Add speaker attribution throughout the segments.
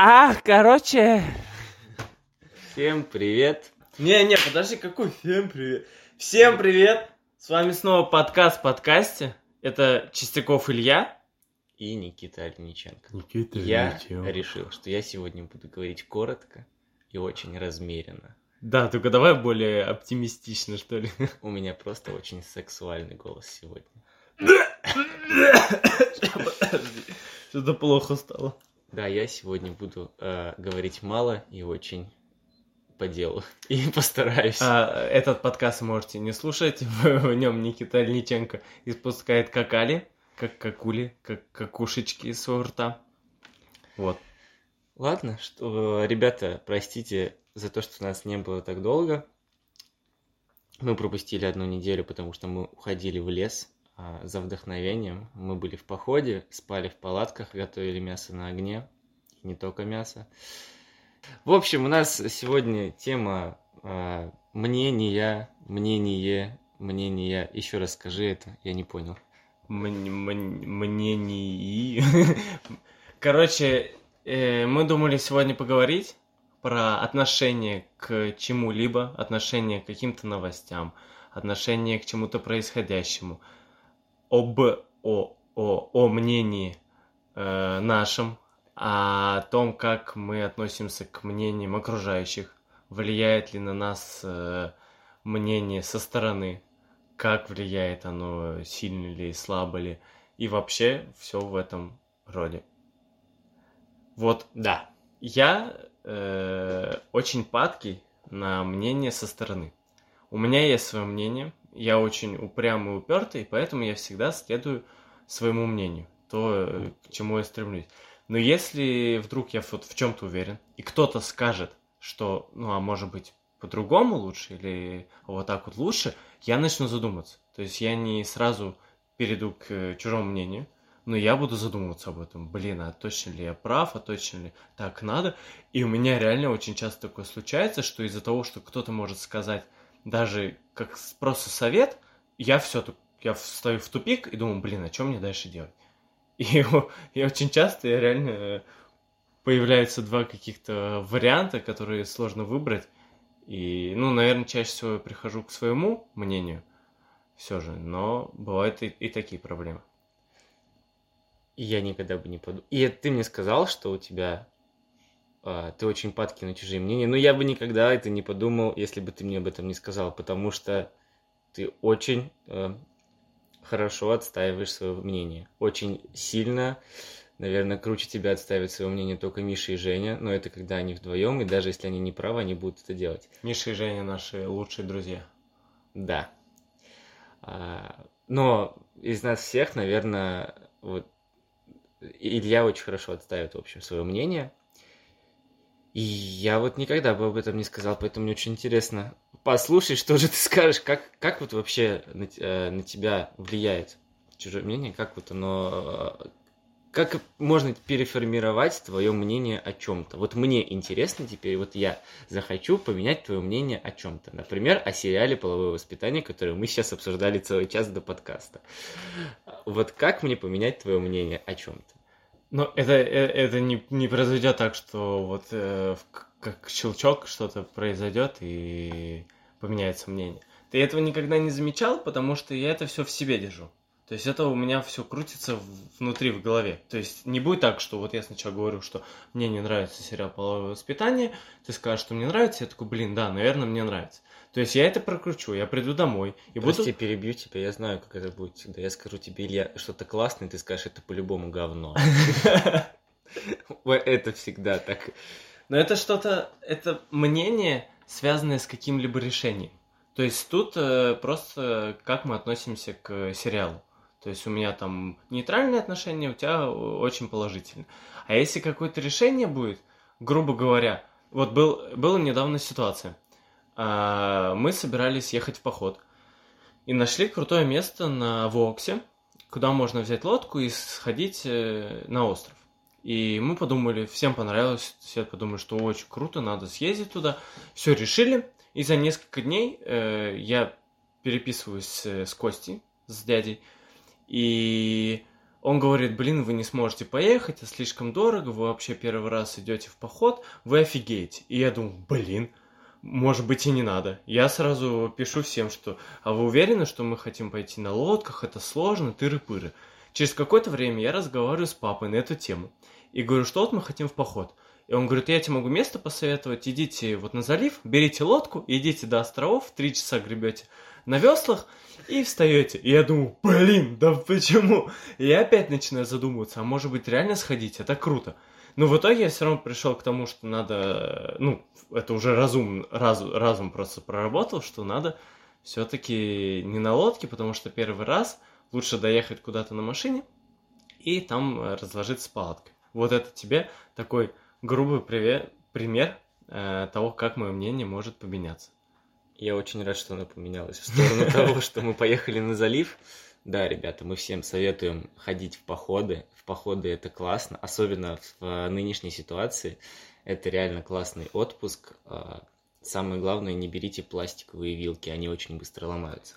Speaker 1: А, короче...
Speaker 2: Всем привет.
Speaker 1: Не-не, подожди, какой всем привет? Всем привет! С вами снова подкаст в подкасте. Это Чистяков Илья.
Speaker 2: И Никита Альниченко.
Speaker 1: Никита
Speaker 2: Я решил, что я сегодня буду говорить коротко и очень размеренно.
Speaker 1: Да, только давай более оптимистично, что ли.
Speaker 2: У меня просто очень сексуальный голос сегодня.
Speaker 1: Что-то плохо стало.
Speaker 2: Да, я сегодня буду э, говорить мало и очень по делу. И постараюсь.
Speaker 1: А, этот подкаст можете не слушать. В, в нем Никита Альниченко испускает какали, как какули, как какушечки из своего рта. Вот.
Speaker 2: Ладно, что, ребята, простите за то, что нас не было так долго. Мы пропустили одну неделю, потому что мы уходили в лес за вдохновением. Мы были в походе, спали в палатках, готовили мясо на огне. И не только мясо. В общем, у нас сегодня тема а, мнения, мнение, мнения. Еще раз скажи это, я не понял.
Speaker 1: Мнений. Короче, э, мы думали сегодня поговорить про отношение к чему-либо, отношение к каким-то новостям, отношение к чему-то происходящему, об о, о, о мнении э, нашем, о том, как мы относимся к мнениям окружающих, влияет ли на нас э, мнение со стороны, как влияет оно, сильно ли, слабо ли, и вообще все в этом роде. Вот, да, я э, очень падкий на мнение со стороны. У меня есть свое мнение, я очень упрямый и упертый, поэтому я всегда следую своему мнению, то, э, к чему я стремлюсь. Но если вдруг я вот в чем-то уверен, и кто-то скажет, что, ну, а может быть, по-другому лучше, или вот так вот лучше, я начну задуматься. То есть я не сразу перейду к чужому мнению, но я буду задумываться об этом. Блин, а точно ли я прав, а точно ли так надо? И у меня реально очень часто такое случается, что из-за того, что кто-то может сказать даже как просто совет, я все я встаю в тупик и думаю, блин, а что мне дальше делать? И, и очень часто я реально э, появляются два каких-то варианта, которые сложно выбрать. И, ну, наверное, чаще всего я прихожу к своему мнению все же, но бывают и, и такие проблемы.
Speaker 2: И я никогда бы не подумал. И ты мне сказал, что у тебя э, ты очень падки на чужие мнения, но я бы никогда это не подумал, если бы ты мне об этом не сказал, потому что ты очень э, хорошо отстаиваешь свое мнение. Очень сильно, наверное, круче тебя отстаивать свое мнение только Миша и Женя, но это когда они вдвоем, и даже если они не правы, они будут это делать.
Speaker 1: Миша и Женя наши лучшие друзья.
Speaker 2: Да. А, но из нас всех, наверное, вот Илья очень хорошо отставит, в общем, свое мнение. И я вот никогда бы об этом не сказал, поэтому мне очень интересно послушать, что же ты скажешь, как, как вот вообще на, э, на тебя влияет чужое мнение, как вот оно, э, как можно переформировать твое мнение о чем-то. Вот мне интересно теперь, вот я захочу поменять твое мнение о чем-то. Например, о сериале «Половое воспитание», который мы сейчас обсуждали целый час до подкаста. Вот как мне поменять твое мнение о чем-то?
Speaker 1: Но это, это, это не, не произойдет так, что вот э, как щелчок что-то произойдет и поменяется мнение. Ты этого никогда не замечал, потому что я это все в себе держу. То есть это у меня все крутится внутри, в голове. То есть не будет так, что вот я сначала говорю, что мне не нравится сериал «Половое воспитание», ты скажешь, что мне нравится, я такой, блин, да, наверное, мне нравится. То есть я это прокручу, я приду домой
Speaker 2: и Прости, буду... перебью тебя, я знаю, как это будет всегда. Я скажу тебе, Илья, что-то классное, ты скажешь, это по-любому говно. Это всегда так.
Speaker 1: Но это что-то, это мнение, связанное с каким-либо решением. То есть тут э, просто как мы относимся к сериалу. То есть у меня там нейтральное отношение, у тебя очень положительное. А если какое-то решение будет, грубо говоря, вот был, была недавно ситуация. А, мы собирались ехать в поход и нашли крутое место на Воксе, куда можно взять лодку и сходить э, на остров. И мы подумали, всем понравилось, все подумали, что очень круто, надо съездить туда. Все решили, и за несколько дней э, я переписываюсь с, Костей, с дядей, и Он говорит, блин, вы не сможете поехать, это слишком дорого, вы вообще первый раз идете в поход, вы офигеете. И я думаю, блин, может быть и не надо. Я сразу пишу всем, что, а вы уверены, что мы хотим пойти на лодках, это сложно, тыры-пыры. Через какое-то время я разговариваю с папой на эту тему. И говорю, что вот мы хотим в поход. И он говорит, я тебе могу место посоветовать, идите вот на залив, берите лодку, идите до островов, три часа гребете на веслах и встаете. И я думаю, блин, да почему? И я опять начинаю задумываться, а может быть реально сходить, это круто. Но в итоге я все равно пришел к тому, что надо, ну, это уже разум, разум, разум просто проработал, что надо все-таки не на лодке, потому что первый раз лучше доехать куда-то на машине и там разложиться палаткой. Вот это тебе такой грубый привет, пример э, того, как мое мнение может поменяться.
Speaker 2: Я очень рад, что оно поменялось в сторону того, что мы поехали на залив. Да, ребята, мы всем советуем ходить в походы. В походы это классно, особенно в нынешней ситуации. Это реально классный отпуск. А, самое главное, не берите пластиковые вилки, они очень быстро ломаются.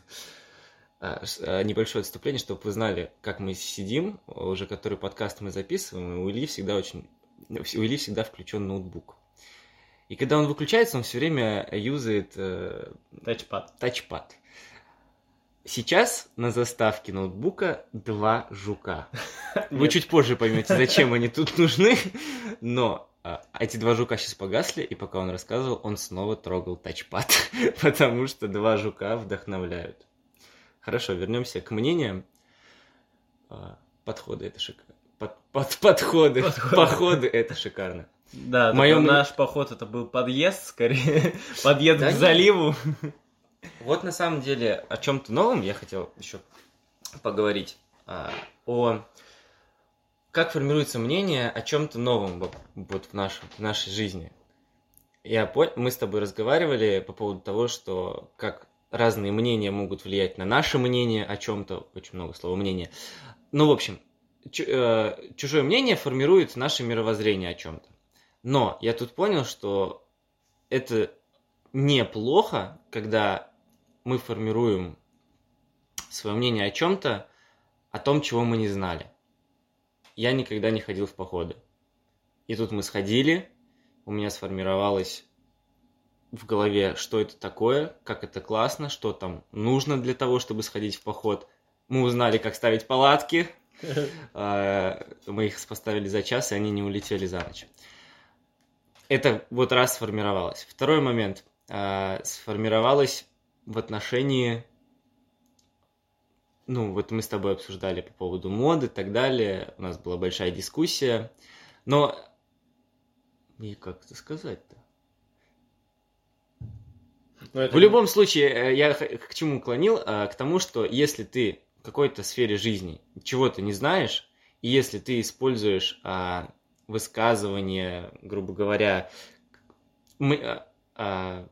Speaker 2: А, а, небольшое отступление, чтобы вы знали, как мы сидим, уже который подкаст мы записываем, и у Ильи всегда очень у Ильи всегда включен ноутбук. И когда он выключается, он все время юзает э,
Speaker 1: тачпад.
Speaker 2: тачпад. Сейчас на заставке ноутбука два жука. Вы чуть позже поймете, зачем они тут нужны, но а, эти два жука сейчас погасли, и пока он рассказывал, он снова трогал тачпад, потому что два жука вдохновляют. Хорошо, вернемся к мнениям. А, подходы это шикарно. Под, под, подходы, подходы, походы это шикарно.
Speaker 1: Да, Моё... наш поход это был подъезд, скорее, подъезд да к заливу.
Speaker 2: Вот на самом деле о чем-то новом я хотел еще поговорить. А, о как формируется мнение о чем-то новом вот в, нашем, в нашей жизни. Я понял, мы с тобой разговаривали по поводу того, что как разные мнения могут влиять на наше мнение о чем-то, очень много слова мнения. Ну, в общем, э, чужое мнение формирует наше мировоззрение о чем-то. Но я тут понял, что это неплохо, когда мы формируем свое мнение о чем-то, о том, чего мы не знали. Я никогда не ходил в походы. И тут мы сходили, у меня сформировалось в голове, что это такое, как это классно, что там нужно для того, чтобы сходить в поход. Мы узнали, как ставить палатки. А, мы их поставили за час, и они не улетели за ночь это вот раз сформировалось. Второй момент. Э, сформировалось в отношении... Ну, вот мы с тобой обсуждали по поводу моды и так далее. У нас была большая дискуссия. Но... И как это сказать-то? Это... В любом случае, э, я к чему клонил? Э, к тому, что если ты в какой-то сфере жизни чего-то не знаешь, и если ты используешь а, высказывание, грубо говоря, мы, а, а,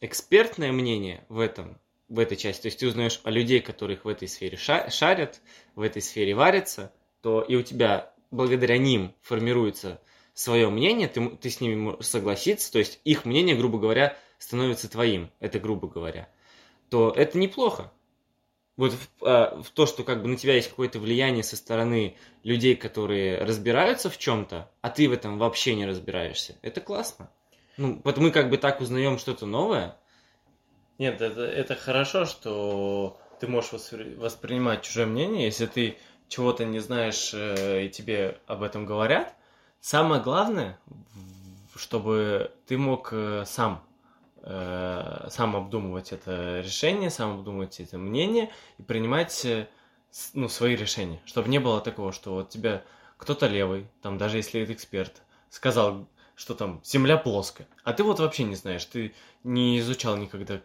Speaker 2: экспертное мнение в этом, в этой части, то есть ты узнаешь о людей, которых в этой сфере шарят, в этой сфере варятся, то и у тебя благодаря ним формируется свое мнение, ты, ты с ними можешь согласиться, то есть их мнение, грубо говоря, становится твоим, это грубо говоря, то это неплохо. Вот в, а, в то, что как бы на тебя есть какое-то влияние со стороны людей, которые разбираются в чем-то, а ты в этом вообще не разбираешься, это классно. Ну, вот мы как бы так узнаем что-то новое.
Speaker 1: Нет, это, это хорошо, что ты можешь воспри- воспринимать чужое мнение, если ты чего-то не знаешь э, и тебе об этом говорят. Самое главное, чтобы ты мог э, сам э, сам обдумывать это решение, сам обдумывать это мнение и принимать э, ну, свои решения. Чтобы не было такого, что вот тебя кто-то левый, там даже если это эксперт, сказал, что там Земля плоская, а ты вот вообще не знаешь, ты не изучал никогда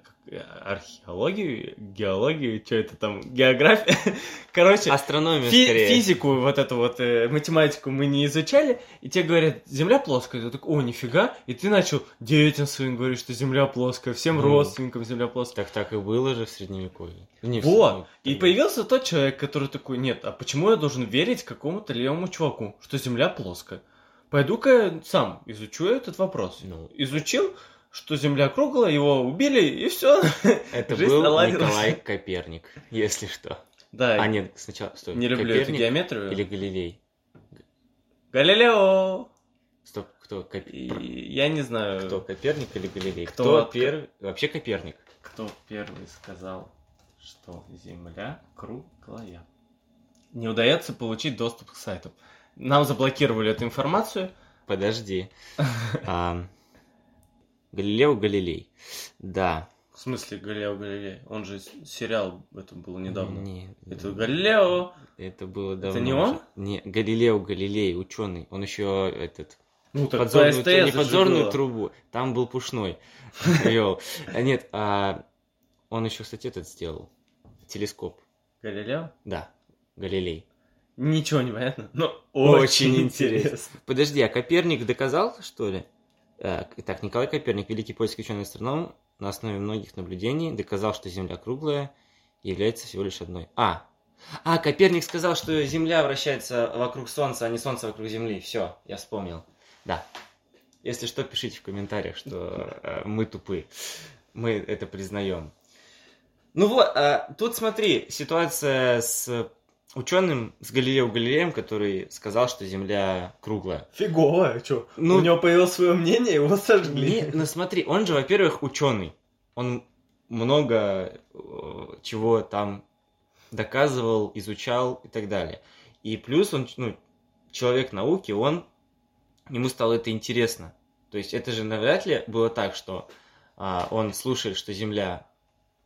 Speaker 1: археологию, геологию, что это там, география. Короче,
Speaker 2: астрономию фи- скорее.
Speaker 1: физику, вот эту вот э, математику мы не изучали, и тебе говорят, Земля плоская, ты такой, о, нифига, и ты начал детям своим говорить, что Земля плоская, всем mm. родственникам Земля плоская.
Speaker 2: Так так и было же в Средневековье.
Speaker 1: Не вот, и появился тот человек, который такой, нет, а почему я должен верить какому-то левому чуваку, что Земля плоская? Пойду-ка сам изучу этот вопрос. Ну. Изучил, что Земля круглая, его убили, и все.
Speaker 2: Это был наладилась. Николай Коперник, если что.
Speaker 1: Да,
Speaker 2: А, нет, сначала, стой.
Speaker 1: не люблю эту
Speaker 2: Коперник
Speaker 1: геометрию.
Speaker 2: или Галилей?
Speaker 1: Галилео!
Speaker 2: Стоп, кто, Коп-
Speaker 1: И я не знаю,
Speaker 2: кто, Коперник или Галилей?
Speaker 1: Кто
Speaker 2: Кто, первый? Вообще Коперник.
Speaker 1: кто первый сказал, что Земля круглая. Не удается получить доступ к сайту. Нам заблокировали эту информацию.
Speaker 2: Подожди. А, Галилео Галилей. Да.
Speaker 1: В смысле Галилео Галилей? Он же сериал это был недавно.
Speaker 2: Не,
Speaker 1: Это Галилео.
Speaker 2: это было давно.
Speaker 1: не он?
Speaker 2: уже. Не, Галилео Галилей, ученый. Он еще этот
Speaker 1: Ну так
Speaker 2: подзорную,
Speaker 1: по
Speaker 2: не подзорную
Speaker 1: было.
Speaker 2: трубу. Там был пушной. вел. А нет, а он еще, кстати, этот сделал. Телескоп.
Speaker 1: Галилео?
Speaker 2: Да, Галилей.
Speaker 1: Ничего не понятно, но
Speaker 2: Очень
Speaker 1: очень,
Speaker 2: интересно.
Speaker 1: интересно.
Speaker 2: Подожди, а Коперник доказал, что ли? Э, Так, Николай Коперник, великий польский ученый-астроном, на основе многих наблюдений доказал, что Земля круглая и является всего лишь одной. А, а, Коперник сказал, что Земля вращается вокруг Солнца, а не Солнце вокруг Земли. Все, я вспомнил. Да. Если что, пишите в комментариях, что э, мы тупы. Мы это признаем. Ну вот, а, тут смотри, ситуация с ученым, с Галилео Галилеем, который сказал, что Земля круглая.
Speaker 1: Фигово, чё?
Speaker 2: Ну-
Speaker 1: У него появилось свое мнение, его сожгли.
Speaker 2: Не, ну смотри, он же, во-первых, ученый. Он много э, чего там доказывал, изучал и так далее. И плюс он, ну, человек науки, он, ему стало это интересно. То есть это же навряд ли было так, что а, он слушает, что Земля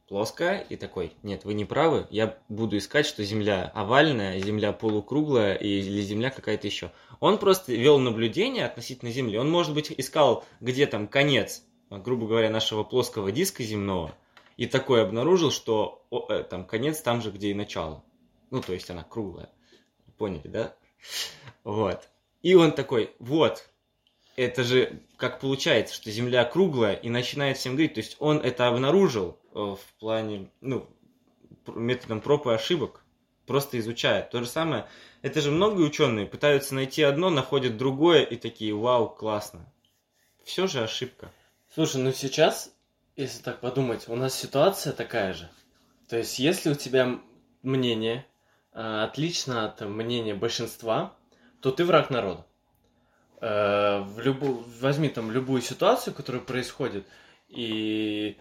Speaker 2: плоская, и такой, нет, вы не правы, я буду искать, что Земля овальная, Земля полукруглая или Земля какая-то еще. Он просто вел наблюдение относительно Земли. Он, может быть, искал, где там конец, грубо говоря, нашего плоского диска земного, и такой обнаружил, что о, э, там конец там же, где и начало. Ну, то есть она круглая. Поняли, да? Вот. И он такой, вот, это же как получается, что Земля круглая, и начинает всем говорить. То есть он это обнаружил в плане, ну, методом проб и ошибок, просто изучая. То же самое, это же многие ученые пытаются найти одно, находят другое, и такие, вау, классно. Все же ошибка.
Speaker 1: Слушай, ну сейчас, если так подумать, у нас ситуация такая же. То есть, если у тебя мнение э, отлично от мнения большинства, то ты враг народа. Э, в любу... Возьми там любую ситуацию, которая происходит, и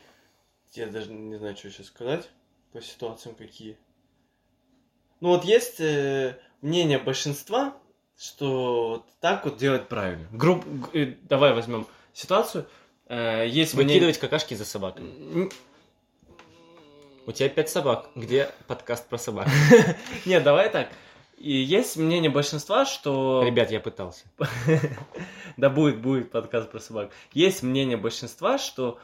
Speaker 1: я даже не знаю, что сейчас сказать по ситуациям какие. Ну вот есть э, мнение большинства, что так вот делать правильно. Груб... э, Давай возьмем ситуацию. Э, Есть мнение-
Speaker 2: Выкидывать какашки за собаками. У тебя пять собак. Где подкаст про собак?
Speaker 1: Нет, давай так. И есть мнение большинства, что...
Speaker 2: Ребят, я пытался.
Speaker 1: Да будет, будет подкаст про собак. Есть мнение большинства, что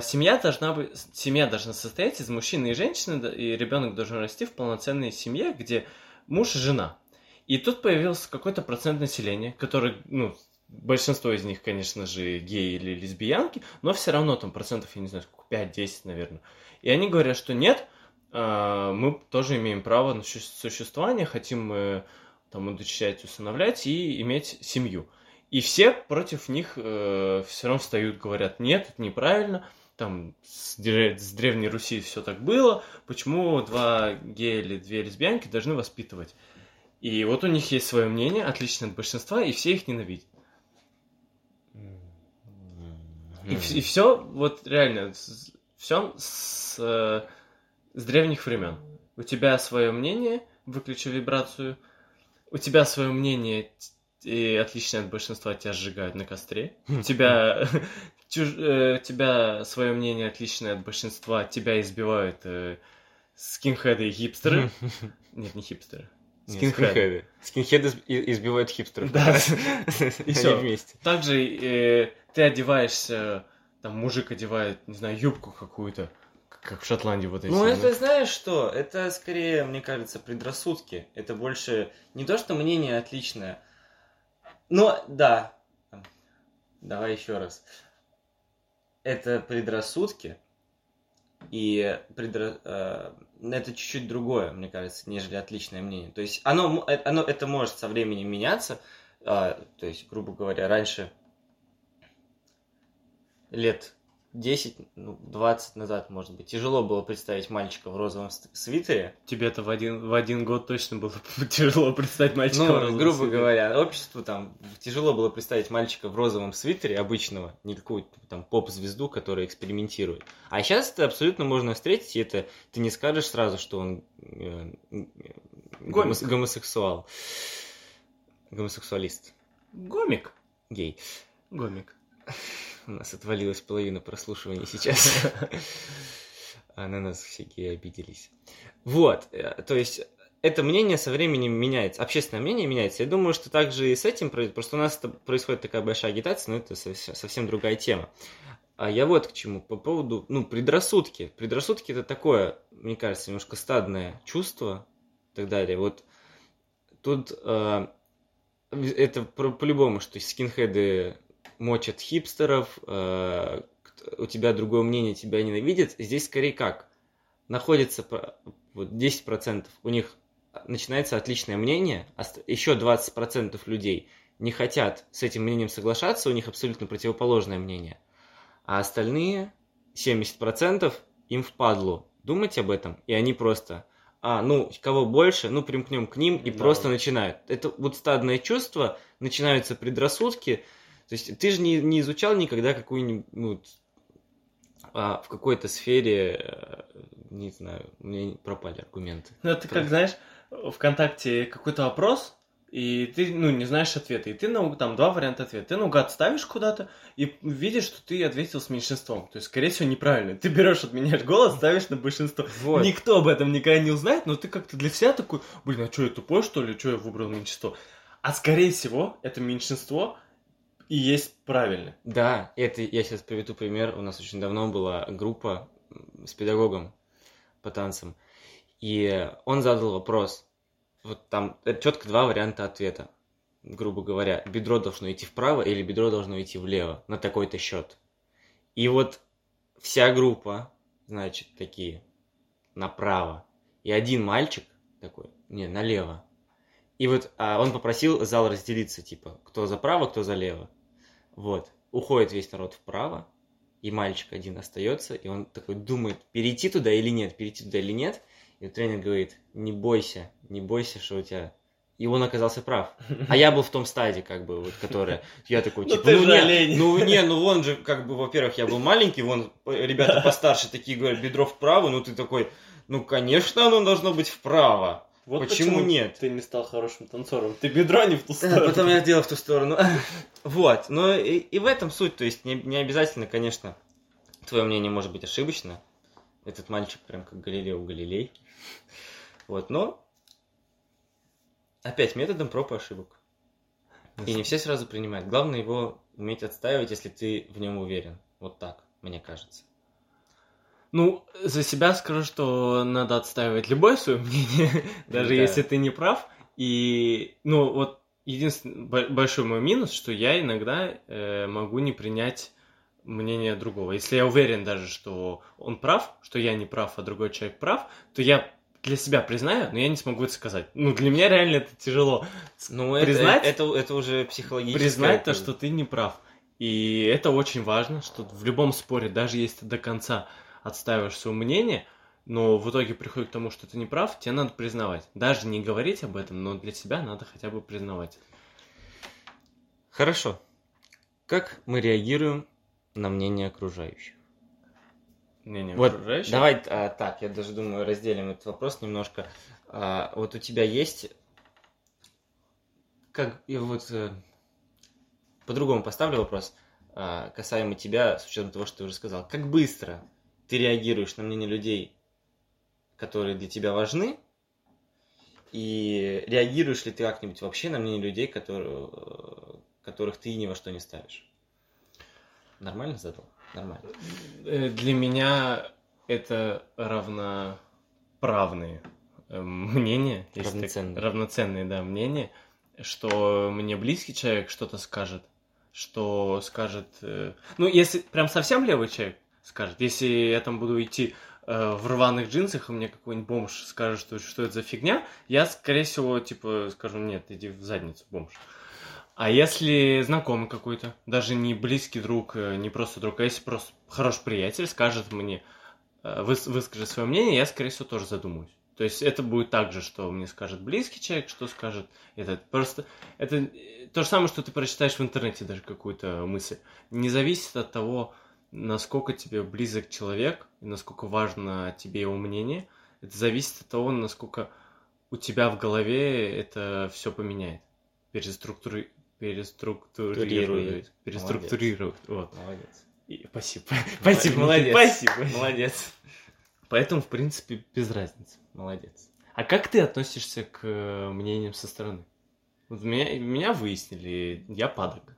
Speaker 1: семья должна быть, семья должна состоять из мужчины и женщины, и ребенок должен расти в полноценной семье, где муж и жена. И тут появился какой-то процент населения, который, ну, большинство из них, конечно же, геи или лесбиянки, но все равно там процентов, я не знаю, сколько, 5-10, наверное. И они говорят, что нет, э, мы тоже имеем право на су- существование, хотим э, там удочерять, усыновлять и иметь семью. И все против них все равно встают, говорят, нет, это неправильно, там с, с Древней Руси все так было, почему два гея или две лесбиянки должны воспитывать? И вот у них есть свое мнение, отличное от большинства, и все их ненавидят. И, все, вот реально, все с, э, с древних времен. У тебя свое мнение, выключи вибрацию. У тебя свое мнение, и отличное от большинства, тебя сжигают на костре. У тебя, чуж- э, тебя свое мнение, отличное от большинства, тебя избивают э, скинхеды и хипстеры. Нет, не хипстеры. Скинхеды.
Speaker 2: Скинхеды избивают хипстеров.
Speaker 1: Да.
Speaker 2: И
Speaker 1: всё.
Speaker 2: вместе.
Speaker 1: Также э, ты одеваешься, там мужик одевает, не знаю, юбку какую-то, как в Шотландии вот эти.
Speaker 2: Ну, это знаешь что? Это скорее, мне кажется, предрассудки. Это больше не то, что мнение отличное. Но, да. Давай еще раз. Это предрассудки. И предра- э, это чуть-чуть другое, мне кажется, нежели отличное мнение. То есть оно, э, оно это может со временем меняться. А, то есть, грубо говоря, раньше лет 10, ну, 20 назад, может быть, тяжело было представить мальчика в розовом свитере.
Speaker 1: Тебе-то в один, в один год точно было тяжело представить мальчика в
Speaker 2: Ну,
Speaker 1: розовом
Speaker 2: грубо
Speaker 1: свитере.
Speaker 2: говоря, обществу там тяжело было представить мальчика в розовом свитере обычного, не какую-то там поп-звезду, которая экспериментирует. А сейчас это абсолютно можно встретить, и это ты не скажешь сразу, что он э, э, гомос- гомосексуал. Гомосексуалист.
Speaker 1: Гомик.
Speaker 2: Гей.
Speaker 1: Гомик.
Speaker 2: У нас отвалилась половина прослушивания сейчас. А на нас геи обиделись. Вот, э, то есть это мнение со временем меняется, общественное мнение меняется. Я думаю, что также и с этим происходит. Просто у нас происходит такая большая агитация, но это совсем, другая тема. А я вот к чему, по поводу, ну, предрассудки. Предрассудки это такое, мне кажется, немножко стадное чувство и так далее. Вот тут э, это по-любому, что скинхеды мочат хипстеров, э, у тебя другое мнение, тебя ненавидят. Здесь скорее как? Находится вот 10% у них начинается отличное мнение, а еще 20% людей не хотят с этим мнением соглашаться, у них абсолютно противоположное мнение. А остальные 70% им впадлу думать об этом, и они просто, а, ну, кого больше, ну, примкнем к ним, и
Speaker 1: Да.
Speaker 2: просто начинают. Это вот стадное чувство, начинаются предрассудки, то есть ты же не, не изучал никогда какую-нибудь, ну, а, в какой-то сфере, э, не знаю, у меня пропали аргументы.
Speaker 1: Ну, это как, знаешь, ВКонтакте какой-то вопрос, и ты, ну, не знаешь ответа, и ты, нау- там, два варианта ответа. Ты наугад ставишь куда-то, и видишь, что ты ответил с меньшинством. То есть, скорее всего, неправильно. Ты берешь, отменяешь голос, ставишь на большинство.
Speaker 2: Вот.
Speaker 1: Никто об этом никогда не узнает, но ты как-то для себя такой, блин, а что, я тупой, что ли? Что я выбрал меньшинство? А скорее всего, это меньшинство и есть правильно.
Speaker 2: Да, это я сейчас приведу пример. У нас очень давно была группа с педагогом по танцам. И он задал вопрос. Вот там четко два варианта ответа. Грубо говоря, бедро должно идти вправо или бедро должно идти влево на такой-то счет. И вот вся группа, значит, такие направо. И один мальчик такой, не, налево. И вот а он попросил зал разделиться, типа, кто за право, кто за лево. Вот. Уходит весь народ вправо, и мальчик один остается, и он такой думает, перейти туда или нет, перейти туда или нет. И тренер говорит, не бойся, не бойся, что у тебя... И он оказался прав. А я был в том стадии, как бы, вот, которая... Я такой,
Speaker 1: Ну
Speaker 2: типа, ну, не,
Speaker 1: олень».
Speaker 2: ну не, ну вон же, как бы, во-первых, я был маленький, вон э, ребята постарше такие говорят, бедро вправо, ну ты такой, ну, конечно, оно должно быть вправо.
Speaker 1: Вот
Speaker 2: Почему нет?
Speaker 1: Ты не стал хорошим танцором. Ты бедро не в ту
Speaker 2: Да,
Speaker 1: сторону.
Speaker 2: потом я сделал в ту сторону. Вот, но и, и в этом суть, то есть не, не обязательно, конечно, твое мнение может быть ошибочно. Этот мальчик прям как Галилео Галилей. Вот, но опять методом проб и ошибок. И не все сразу принимают. Главное его уметь отстаивать, если ты в нем уверен. Вот так, мне кажется.
Speaker 1: Ну, за себя скажу, что надо отстаивать любое свое мнение, даже
Speaker 2: Да.
Speaker 1: если ты не прав. И, ну, вот единственный бо- большой мой минус, что я иногда э, могу не принять мнение другого. Если я уверен даже, что он прав, что я не прав, а другой человек прав, то я для себя признаю, но я не смогу это сказать. Ну, для меня реально это тяжело.
Speaker 2: Ну,
Speaker 1: Признать?
Speaker 2: это, это, это уже психологически.
Speaker 1: признать то, что ты не прав. И это очень важно, что в любом споре, даже если ты до конца отстаиваешь свое мнение, но в итоге приходит к тому, что ты не прав, тебе надо признавать. Даже не говорить об этом, но для себя надо хотя бы признавать.
Speaker 2: Хорошо. Как мы реагируем на мнение окружающих?
Speaker 1: Мнение
Speaker 2: Вот,
Speaker 1: окружающих.
Speaker 2: давай а, так, я даже думаю, разделим этот вопрос немножко. А, вот у тебя есть, как я вот э, по-другому поставлю вопрос а, касаемо тебя, с учетом того, что ты уже сказал. Как быстро ты реагируешь на мнение людей, которые для тебя важны, и реагируешь ли ты как-нибудь вообще на мнение людей, которые, э, которых ты ни во что не ставишь? Нормально задал? Нормально.
Speaker 1: Э, Для меня это равноправные э, мнения. если так-
Speaker 2: Равноценные.
Speaker 1: равноценные, да, мнения, что мне близкий человек что-то скажет, что скажет... Ну, если прям совсем левый человек скажет, если я там буду идти э, в рваных джинсах, и мне какой-нибудь бомж скажет, что, что это за фигня, я, скорее всего, типа, скажу, нет, иди в задницу, бомж. А если знакомый какой-то, даже не близкий друг, э, не просто друг, а если просто хороший приятель скажет мне, э, выс- выскажет свое мнение, я, скорее всего, тоже задумаюсь. То есть это будет так же, что мне скажет близкий человек, что скажет этот. Просто это э, то же самое, что ты прочитаешь в интернете даже какую-то мысль. Не зависит от того, насколько тебе близок человек, и насколько важно тебе его мнение. Это зависит от того, насколько у тебя в голове это все поменяет. Переструктури... Переструктурирует. Переструктурирует. Вот.
Speaker 2: Молодец.
Speaker 1: И- Спасибо. Спасибо,
Speaker 2: Молодец.
Speaker 1: Спасибо.
Speaker 2: Молодец.
Speaker 1: Поэтому, в принципе, без разницы.
Speaker 2: Молодец.
Speaker 1: А как ты относишься к э, мнениям со стороны? Вот меня, меня выяснили, я падок.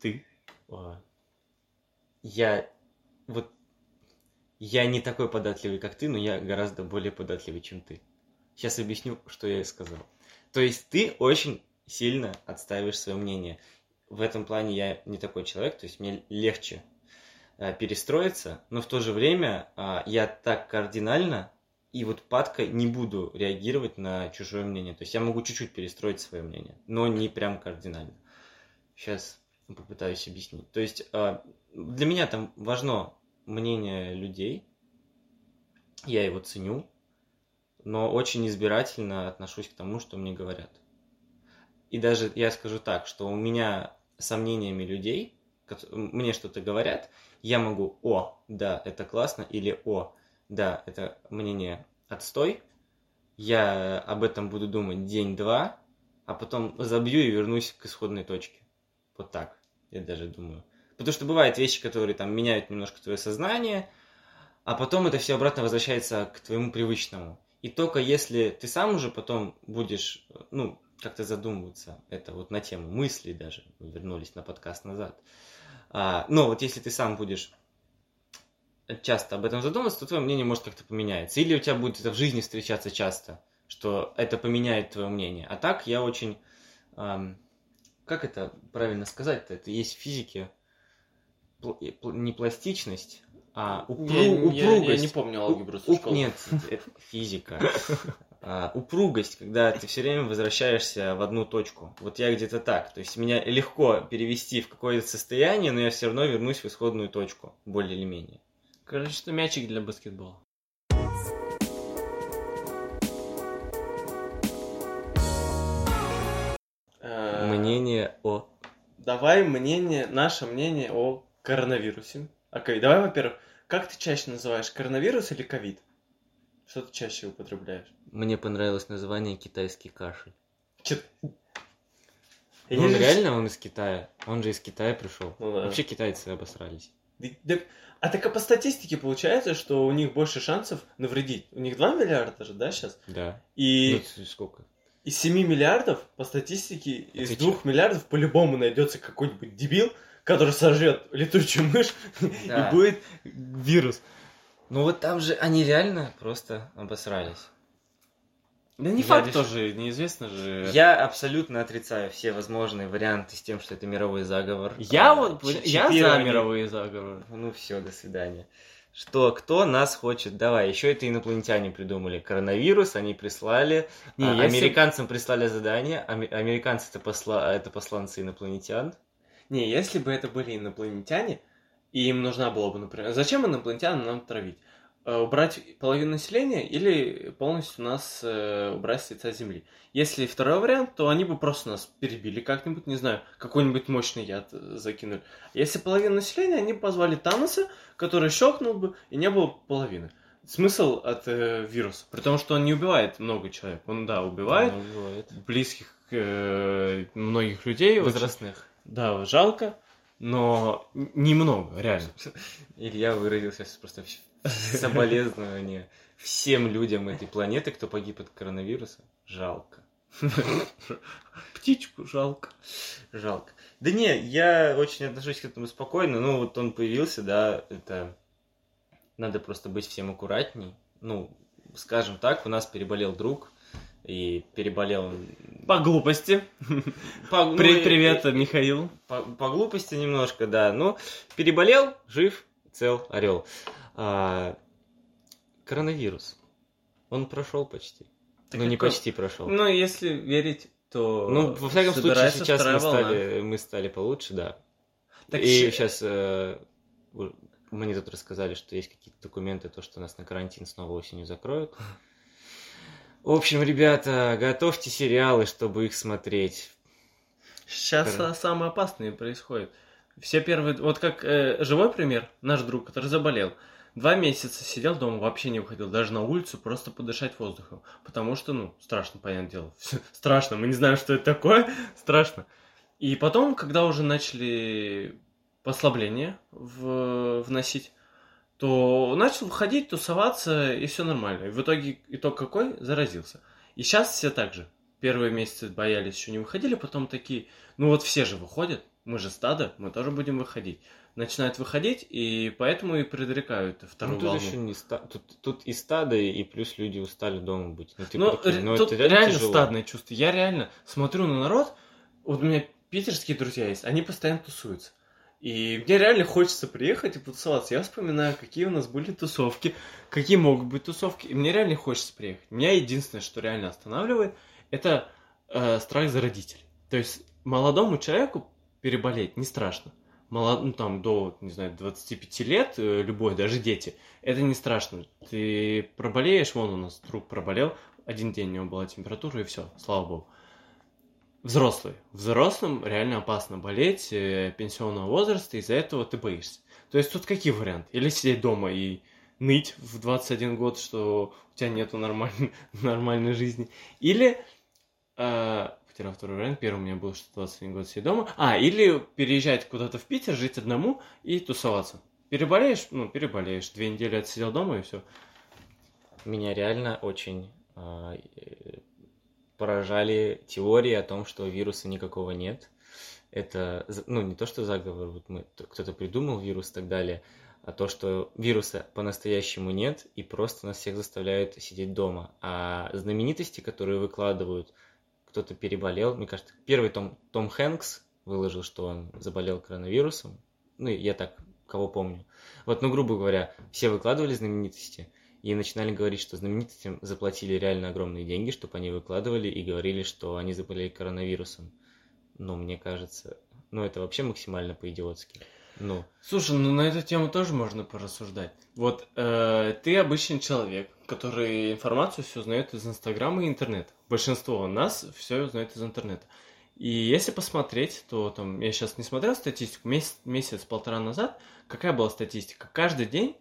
Speaker 1: Ты?
Speaker 2: А, Я вот я не такой податливый, как ты, но я гораздо более податливый, чем ты. Сейчас объясню, что я сказал. То есть ты очень сильно отстаиваешь свое мнение. В этом плане я не такой человек, то есть мне легче э, перестроиться, но в то же время а, я так кардинально и вот падкой не буду реагировать на чужое мнение. То есть я могу чуть-чуть перестроить свое мнение, но не прям кардинально. Сейчас попытаюсь объяснить. То есть а, для меня там важно мнение людей, я его ценю, но очень избирательно отношусь к тому, что мне говорят. И даже я скажу так, что у меня сомнениями людей, мне что-то говорят, я могу, о, да, это классно, или о, да, это мнение отстой, я об этом буду думать день-два, а потом забью и вернусь к исходной точке. Вот так, я даже думаю. Потому что бывают вещи, которые там меняют немножко твое сознание, а потом это все обратно возвращается к твоему привычному. И только если ты сам уже потом будешь, ну, как-то задумываться, это вот на тему мыслей даже, мы вернулись на подкаст назад. А, но вот если ты сам будешь часто об этом задумываться, то твое мнение может как-то поменяется. Или у тебя будет это в жизни встречаться часто, что это поменяет твое мнение. А так я очень... ам, как это правильно сказать-то? Это есть в физике не пластичность, а упру-
Speaker 1: Я- я-
Speaker 2: упругость.
Speaker 1: Я, не помню алгебру со школы.
Speaker 2: Нет, это физика. А, упругость, когда ты все время возвращаешься в одну точку. Вот я где-то так. То есть меня легко перевести в какое-то состояние, но я все равно вернусь в исходную точку, более или менее.
Speaker 1: Короче, это мячик для баскетбола.
Speaker 2: Мнение о...
Speaker 1: Давай мнение, наше мнение о коронавирусе. О ковид. Давай, во-первых, как ты чаще называешь, коронавирус или ковид? Что ты чаще употребляешь?
Speaker 2: Мне понравилось название китайский кашель.
Speaker 1: Чё-
Speaker 2: Ну, он
Speaker 1: же-
Speaker 2: реально он из Китая. Он же из Китая пришел.
Speaker 1: Ну да.
Speaker 2: Вообще китайцы обосрались.
Speaker 1: Да- да- А так а по статистике получается, что у них больше шансов навредить. У них 2 миллиарда же, да, сейчас?
Speaker 2: Да.
Speaker 1: И
Speaker 2: Ну, сколько?
Speaker 1: из 7 миллиардов, по статистике, из
Speaker 2: ты
Speaker 1: 2 миллиардов по-любому найдется какой-нибудь дебил, который сожрет летучую мышь
Speaker 2: Да.
Speaker 1: и будет вирус.
Speaker 2: Ну вот там же они реально просто обосрались.
Speaker 1: Да не
Speaker 2: Я
Speaker 1: факт
Speaker 2: решил-
Speaker 1: тоже, неизвестно же.
Speaker 2: Я абсолютно отрицаю все возможные варианты с тем, что это мировой заговор.
Speaker 1: Я
Speaker 2: А,
Speaker 1: вот, я за мировые заговоры.
Speaker 2: Ну все, до свидания. Что, кто нас хочет? Давай, еще это инопланетяне придумали. Коронавирус они прислали.
Speaker 1: Не,
Speaker 2: а,
Speaker 1: если-
Speaker 2: Американцам прислали задание. ами- Американцы это, посла... это посланцы инопланетян.
Speaker 1: Не, если бы это были инопланетяне, и им нужна была бы, например, зачем инопланетянам нам травить? Э, Убрать половину населения или полностью нас э, убрать с лица Земли? Если второй вариант, то они бы просто нас перебили как-нибудь, не знаю, какой-нибудь мощный яд э, закинули. Если половина населения, они бы позвали Таноса, который щелкнул бы, и не было половины. Смысл от э, вируса, при том, что он не убивает много человек. Он, да, убивает
Speaker 2: Ну, бывает.
Speaker 1: близких э, многих людей. очень-
Speaker 2: Возрастных.
Speaker 1: Да, жалко, но немного, реально.
Speaker 2: Илья выразил сейчас просто соболезнования всем людям этой планеты, кто погиб от коронавируса. Жалко.
Speaker 1: Птичку жалко.
Speaker 2: Жалко. Да не, я очень отношусь к этому спокойно. Ну, вот он появился, да, это... Надо просто быть всем аккуратней. Ну, скажем так, у нас переболел друг, и переболел.
Speaker 1: По глупости.
Speaker 2: По, ну,
Speaker 1: При- Привет,
Speaker 2: и-
Speaker 1: Михаил.
Speaker 2: По, по глупости немножко, да. Ну, переболел, жив, цел, орел. А, коронавирус. Он прошел почти.
Speaker 1: Так
Speaker 2: ну, не почти прошел.
Speaker 1: Ну, если верить, что
Speaker 2: Ну, во всяком случае, сейчас мы стали, мы стали получше, да.
Speaker 1: Так
Speaker 2: и
Speaker 1: щ-
Speaker 2: сейчас э, мне тут рассказали, что есть какие-то документы, то, что нас на карантин снова осенью закроют. В общем, ребята, готовьте сериалы, чтобы их смотреть.
Speaker 1: Сейчас а, самое опасное происходит. Все первые... Вот как э, живой пример, наш друг, который заболел. Два месяца сидел дома, вообще не выходил, даже на улицу, просто подышать воздухом. Потому что, ну, страшно, понятное дело. страшно, мы не знаем, что это такое, страшно. И потом, когда уже начали послабление в- вносить, то начал ходить, тусоваться, и все нормально. И в итоге итог какой? Заразился. И сейчас все так же. Первые месяцы боялись, еще не выходили, потом такие, ну вот все же выходят, мы же стадо, мы тоже будем выходить. Начинают выходить, и поэтому и предрекают вторую
Speaker 2: Ну, тут
Speaker 1: волну.
Speaker 2: еще не ста... тут, тут и стадо, и плюс люди устали дома быть. Ну, ты
Speaker 1: Ну,
Speaker 2: прикинь,
Speaker 1: ре-
Speaker 2: ну,
Speaker 1: тут
Speaker 2: это
Speaker 1: реально,
Speaker 2: тяжело.
Speaker 1: стадное чувство. Я реально смотрю на народ, вот у меня питерские друзья есть, они постоянно тусуются. И мне реально хочется приехать и потусоваться. Я вспоминаю, какие у нас были тусовки, какие могут быть тусовки, и мне реально хочется приехать. Меня единственное, что реально останавливает, это э, страх за родителей. То есть молодому человеку переболеть не страшно. Молод... Ну, там, до, не знаю, 25 лет, э, любой, даже дети, это не страшно. Ты проболеешь, вон у нас друг проболел, один день у него была температура, и все, слава богу. Взрослый. Взрослым реально опасно болеть э, пенсионного возраста, из-за этого ты боишься. То есть тут какие варианты? Или сидеть дома и ныть в 21 год, что у тебя нету нормальной, нормальной жизни. Или, э, потерял второй вариант, первый у меня был, что 21 год сидеть дома. А, или переезжать куда-то в Питер, жить одному и тусоваться. Переболеешь, ну, переболеешь. Две недели отсидел дома и все.
Speaker 2: Меня реально очень э, поражали теории о том, что вируса никакого нет. Это, ну, не то, что заговор, вот мы, кто-то придумал вирус и так далее, а то, что вируса по-настоящему нет, и просто нас всех заставляют сидеть дома. А знаменитости, которые выкладывают, кто-то переболел, мне кажется, первый Том, Том Хэнкс выложил, что он заболел коронавирусом, ну, я так, кого помню. Вот, ну, грубо говоря, все выкладывали знаменитости, и начинали говорить, что знаменитостям заплатили реально огромные деньги, чтобы они выкладывали и говорили, что они заболели коронавирусом. Но мне кажется, ну это вообще максимально по-идиотски. Ну,
Speaker 1: Слушай, ну на эту тему тоже можно порассуждать. Вот э, ты обычный человек, который информацию все узнает из Инстаграма и интернета. Большинство нас все узнает из интернета. И если посмотреть, то там, я сейчас не смотрел статистику, месяц, месяц-полтора назад, какая была статистика? Каждый день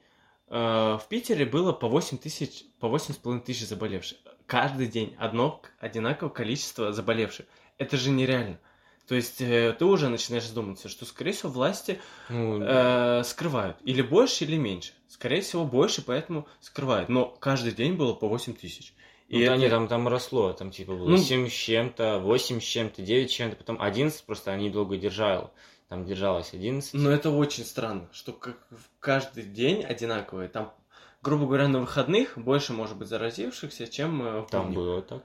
Speaker 1: в Питере было по 8 тысяч, по 8,5 тысяч заболевших. Каждый день одно одинаковое количество заболевших. Это же нереально. То есть э, ты уже начинаешь задумываться, что, скорее всего, власти
Speaker 2: ну
Speaker 1: э, скрывают. Или больше, или меньше. Скорее всего, больше, поэтому скрывают. Но каждый день было по 8 тысяч.
Speaker 2: ну,
Speaker 1: И
Speaker 2: да
Speaker 1: это-
Speaker 2: не, там, там росло, там типа было
Speaker 1: Ну-
Speaker 2: 7 с чем-то, 8 с чем-то, 9 с чем-то, потом 11, просто они долго держали. Там держалось 11.
Speaker 1: Но это очень странно, что как каждый день одинаковые. Там, грубо говоря, на выходных больше может быть заразившихся, чем э, в
Speaker 2: там было так.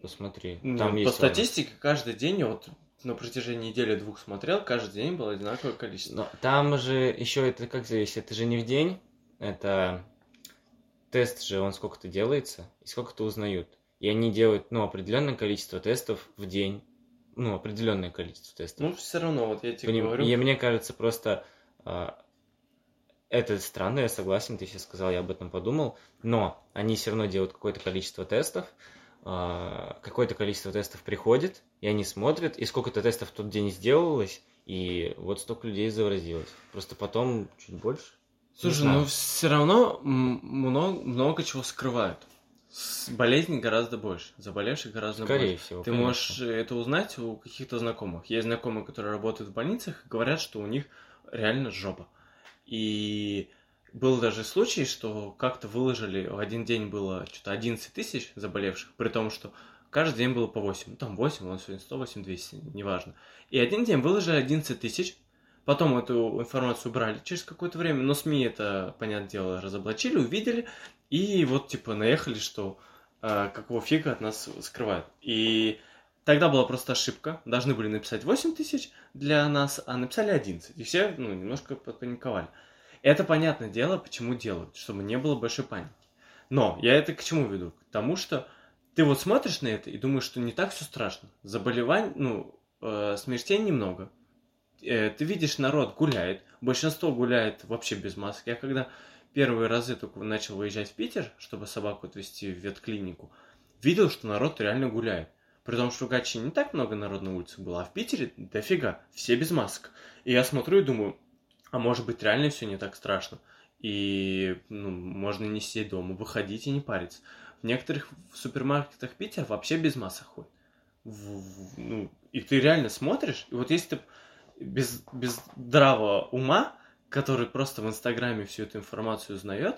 Speaker 2: Посмотри.
Speaker 1: Ну,
Speaker 2: Там
Speaker 1: по
Speaker 2: есть
Speaker 1: статистике, каждый день, я вот на протяжении недели-двух смотрел, каждый день было одинаковое количество.
Speaker 2: Но там же еще это как зависит? Это же не в день, это тест же, он сколько-то делается, и сколько-то узнают. И они делают, ну, определенное количество тестов в день. Ну, определенное количество тестов.
Speaker 1: Ну, все равно, вот я тебе
Speaker 2: Поним-
Speaker 1: говорю.
Speaker 2: И мне кажется, просто а, это странно, я согласен, ты сейчас сказал, я об этом подумал, но они все равно делают какое-то количество тестов, а, какое-то количество тестов приходит, и они смотрят, и сколько-то тестов в тот день сделалось, и вот столько людей заразилось. Просто потом чуть больше.
Speaker 1: Слушай, ну все равно много, много чего скрывают. С- Болезней гораздо больше, заболевших гораздо
Speaker 2: Скорее
Speaker 1: больше.
Speaker 2: всего.
Speaker 1: Ты
Speaker 2: конечно.
Speaker 1: можешь это узнать у каких-то знакомых. Есть знакомые, которые работают в больницах, говорят, что у них реально жопа. И был даже случай, что как-то выложили, в один день было что-то 11 тысяч заболевших, при том, что каждый день было по 8. Ну, там 8, он сегодня 108, 200, неважно. И один день выложили 11 тысяч, потом эту информацию убрали через какое-то время, но СМИ это, понятное дело, разоблачили, увидели, и вот, типа, наехали, что э, какого фига от нас скрывают. И тогда была просто ошибка. Должны были написать 8 тысяч для нас, а написали 11. И все, ну, немножко подпаниковали. Это понятное дело, почему делают, чтобы не было большой паники. Но я это к чему веду? К тому, что ты вот смотришь на это и думаешь, что не так все страшно. Заболеваний, ну, э, смертей немного. Э, ты видишь, народ гуляет. Большинство гуляет вообще без маски. Я когда первые разы только начал выезжать в Питер, чтобы собаку отвезти в ветклинику, видел, что народ реально гуляет. При том, что в Гатчине не так много народ на улице было, а в Питере дофига, все без масок. И я смотрю и думаю, а может быть реально все не так страшно. И ну, можно не сидеть дома, выходить и не париться. В некоторых супермаркетах Питера вообще без масок ходят. В, в, ну, и ты реально смотришь, и вот если ты без, без здравого ума, который просто в Инстаграме всю эту информацию узнает,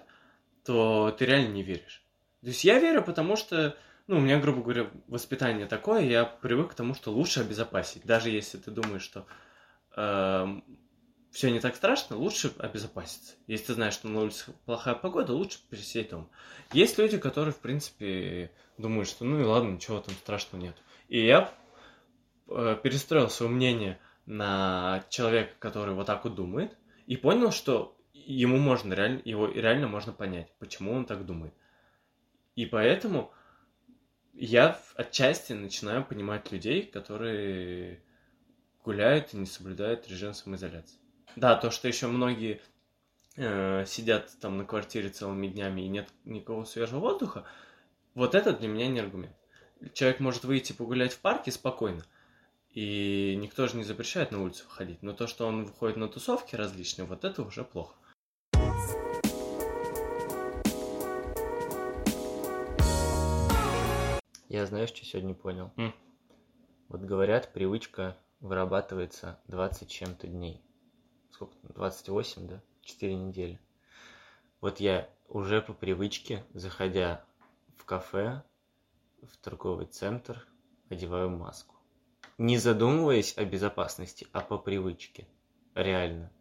Speaker 1: то ты реально не веришь. То есть я верю, потому что, ну, у меня, грубо говоря, воспитание такое, я привык к тому, что лучше обезопасить. Даже если ты думаешь, что э, эм, все не так страшно, лучше обезопаситься. Если ты знаешь, что на улице плохая погода, лучше пересидеть дома. Есть люди, которые, в принципе, думают, что ну и ладно, ничего там страшного нет. И я э, перестроил свое мнение на человека, который вот так вот думает, и понял, что ему можно реально, его реально можно понять, почему он так думает. И поэтому я отчасти начинаю понимать людей, которые гуляют и не соблюдают режим самоизоляции. Да, то, что еще многие э, сидят там на квартире целыми днями и нет никакого свежего воздуха, вот это для меня не аргумент. Человек может выйти погулять в парке спокойно, и никто же не запрещает на улицу выходить. Но то, что он выходит на тусовки различные, вот это уже плохо.
Speaker 2: Я знаю, что сегодня понял.
Speaker 1: Mm.
Speaker 2: Вот говорят, привычка вырабатывается 20 чем-то дней. Сколько? 28, да? 4 недели. Вот я уже по привычке, заходя в кафе, в торговый центр, одеваю маску не задумываясь о безопасности, а по привычке. Реально.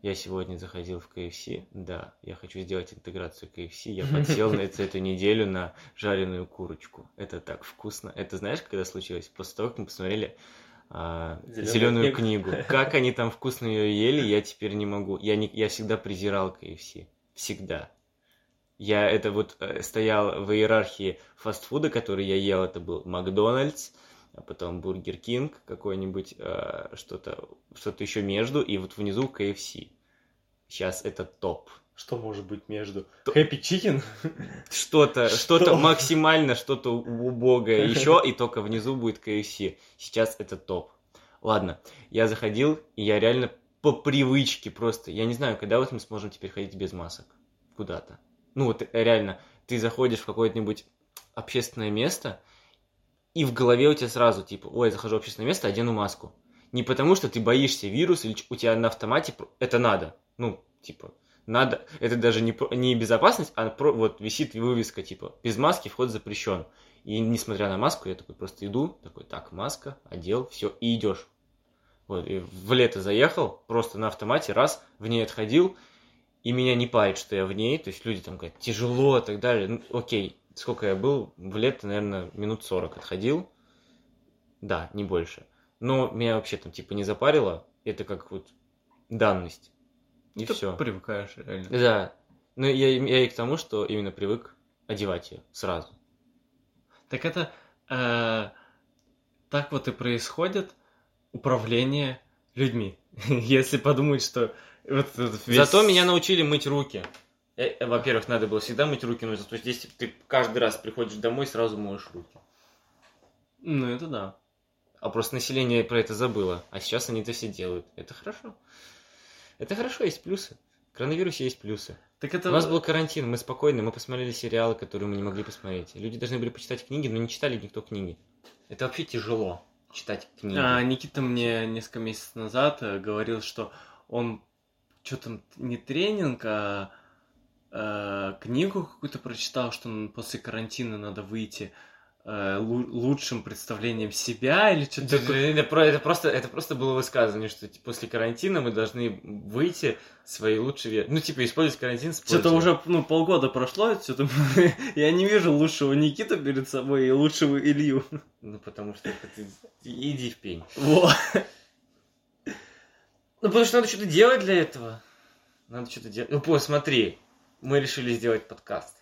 Speaker 2: Я сегодня заходил в KFC, да, я хочу сделать интеграцию KFC, я подсел на эту, эту неделю на жареную курочку. Это так вкусно. Это знаешь, когда случилось? После того, как мы посмотрели а, зеленую книгу. Как они там вкусно ее ели, я теперь не могу. Я, не, я всегда презирал KFC. Всегда. Я это вот э, стоял в иерархии фастфуда, который я ел, это был Макдональдс, а потом Бургер Кинг какой-нибудь, э, что-то что еще между, и вот внизу KFC. Сейчас это топ.
Speaker 1: Что может быть между? Happy Chicken?
Speaker 2: Что-то, что-то максимально, что-то убогое еще, и только внизу будет KFC. Сейчас это топ. Ладно, я заходил, и я реально по привычке просто, я не знаю, когда вот мы сможем теперь ходить без масок куда-то. Ну вот реально, ты заходишь в какое-нибудь общественное место, и в голове у тебя сразу, типа, ой, захожу в общественное место, одену маску. Не потому, что ты боишься вирус, или у тебя на автомате это надо. Ну, типа, надо, это даже не, не безопасность, а про, вот висит вывеска, типа, без маски вход запрещен. И несмотря на маску, я такой просто иду, такой, так, маска, одел, все, и идешь. Вот, и в лето заехал, просто на автомате, раз, в ней отходил, и меня не парит, что я в ней, то есть люди там говорят, тяжело и так далее, ну, окей, сколько я был, в лето, наверное, минут 40 отходил. Да, не больше. Но меня вообще там типа не запарило. Это как вот данность. И
Speaker 1: Ты
Speaker 2: все.
Speaker 1: привыкаешь реально.
Speaker 2: Да. Но я, я и к тому, что именно привык одевать ее сразу.
Speaker 1: Так это э, так вот и происходит управление людьми. Если подумать, что
Speaker 2: вот весь... Зато меня научили мыть руки. Э, э, во-первых, надо было всегда мыть руки, но зато здесь ты каждый раз приходишь домой и сразу моешь руки.
Speaker 1: Ну, это да.
Speaker 2: А просто население про это забыло. А сейчас они это все делают. Это хорошо. Это хорошо, есть плюсы. В коронавирусе есть плюсы.
Speaker 1: Так это...
Speaker 2: У нас был карантин, мы спокойны, мы посмотрели сериалы, которые мы не могли посмотреть. Люди должны были почитать книги, но не читали никто книги. Это вообще тяжело, читать книги.
Speaker 1: А, Никита мне несколько месяцев назад э, говорил, что он что-то не тренинг, а э, книгу какую-то прочитал, что после карантина надо выйти э, лучшим представлением себя или что-то
Speaker 2: такое. Это, это, просто, это просто было высказывание, что типа, после карантина мы должны выйти свои лучшие... Ну, типа, использовать карантин с
Speaker 1: Что-то уже ну, полгода прошло, что-то я не вижу лучшего Никиту перед собой и лучшего Илью.
Speaker 2: Ну, потому что ты... иди в пень.
Speaker 1: Вот.
Speaker 2: Ну, потому что надо что-то делать для этого. Надо что-то делать. Ну, посмотри, мы решили сделать подкаст.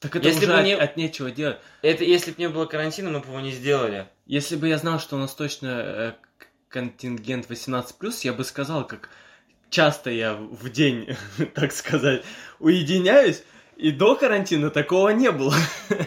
Speaker 1: Так это
Speaker 2: Если
Speaker 1: уже
Speaker 2: бы
Speaker 1: от,
Speaker 2: не-
Speaker 1: от нечего делать.
Speaker 2: Это если бы не было карантина, мы бы его не сделали.
Speaker 1: Если бы я знал, что у нас точно э, контингент 18+, я бы сказал, как часто я в день, так сказать, уединяюсь, и до карантина такого не было.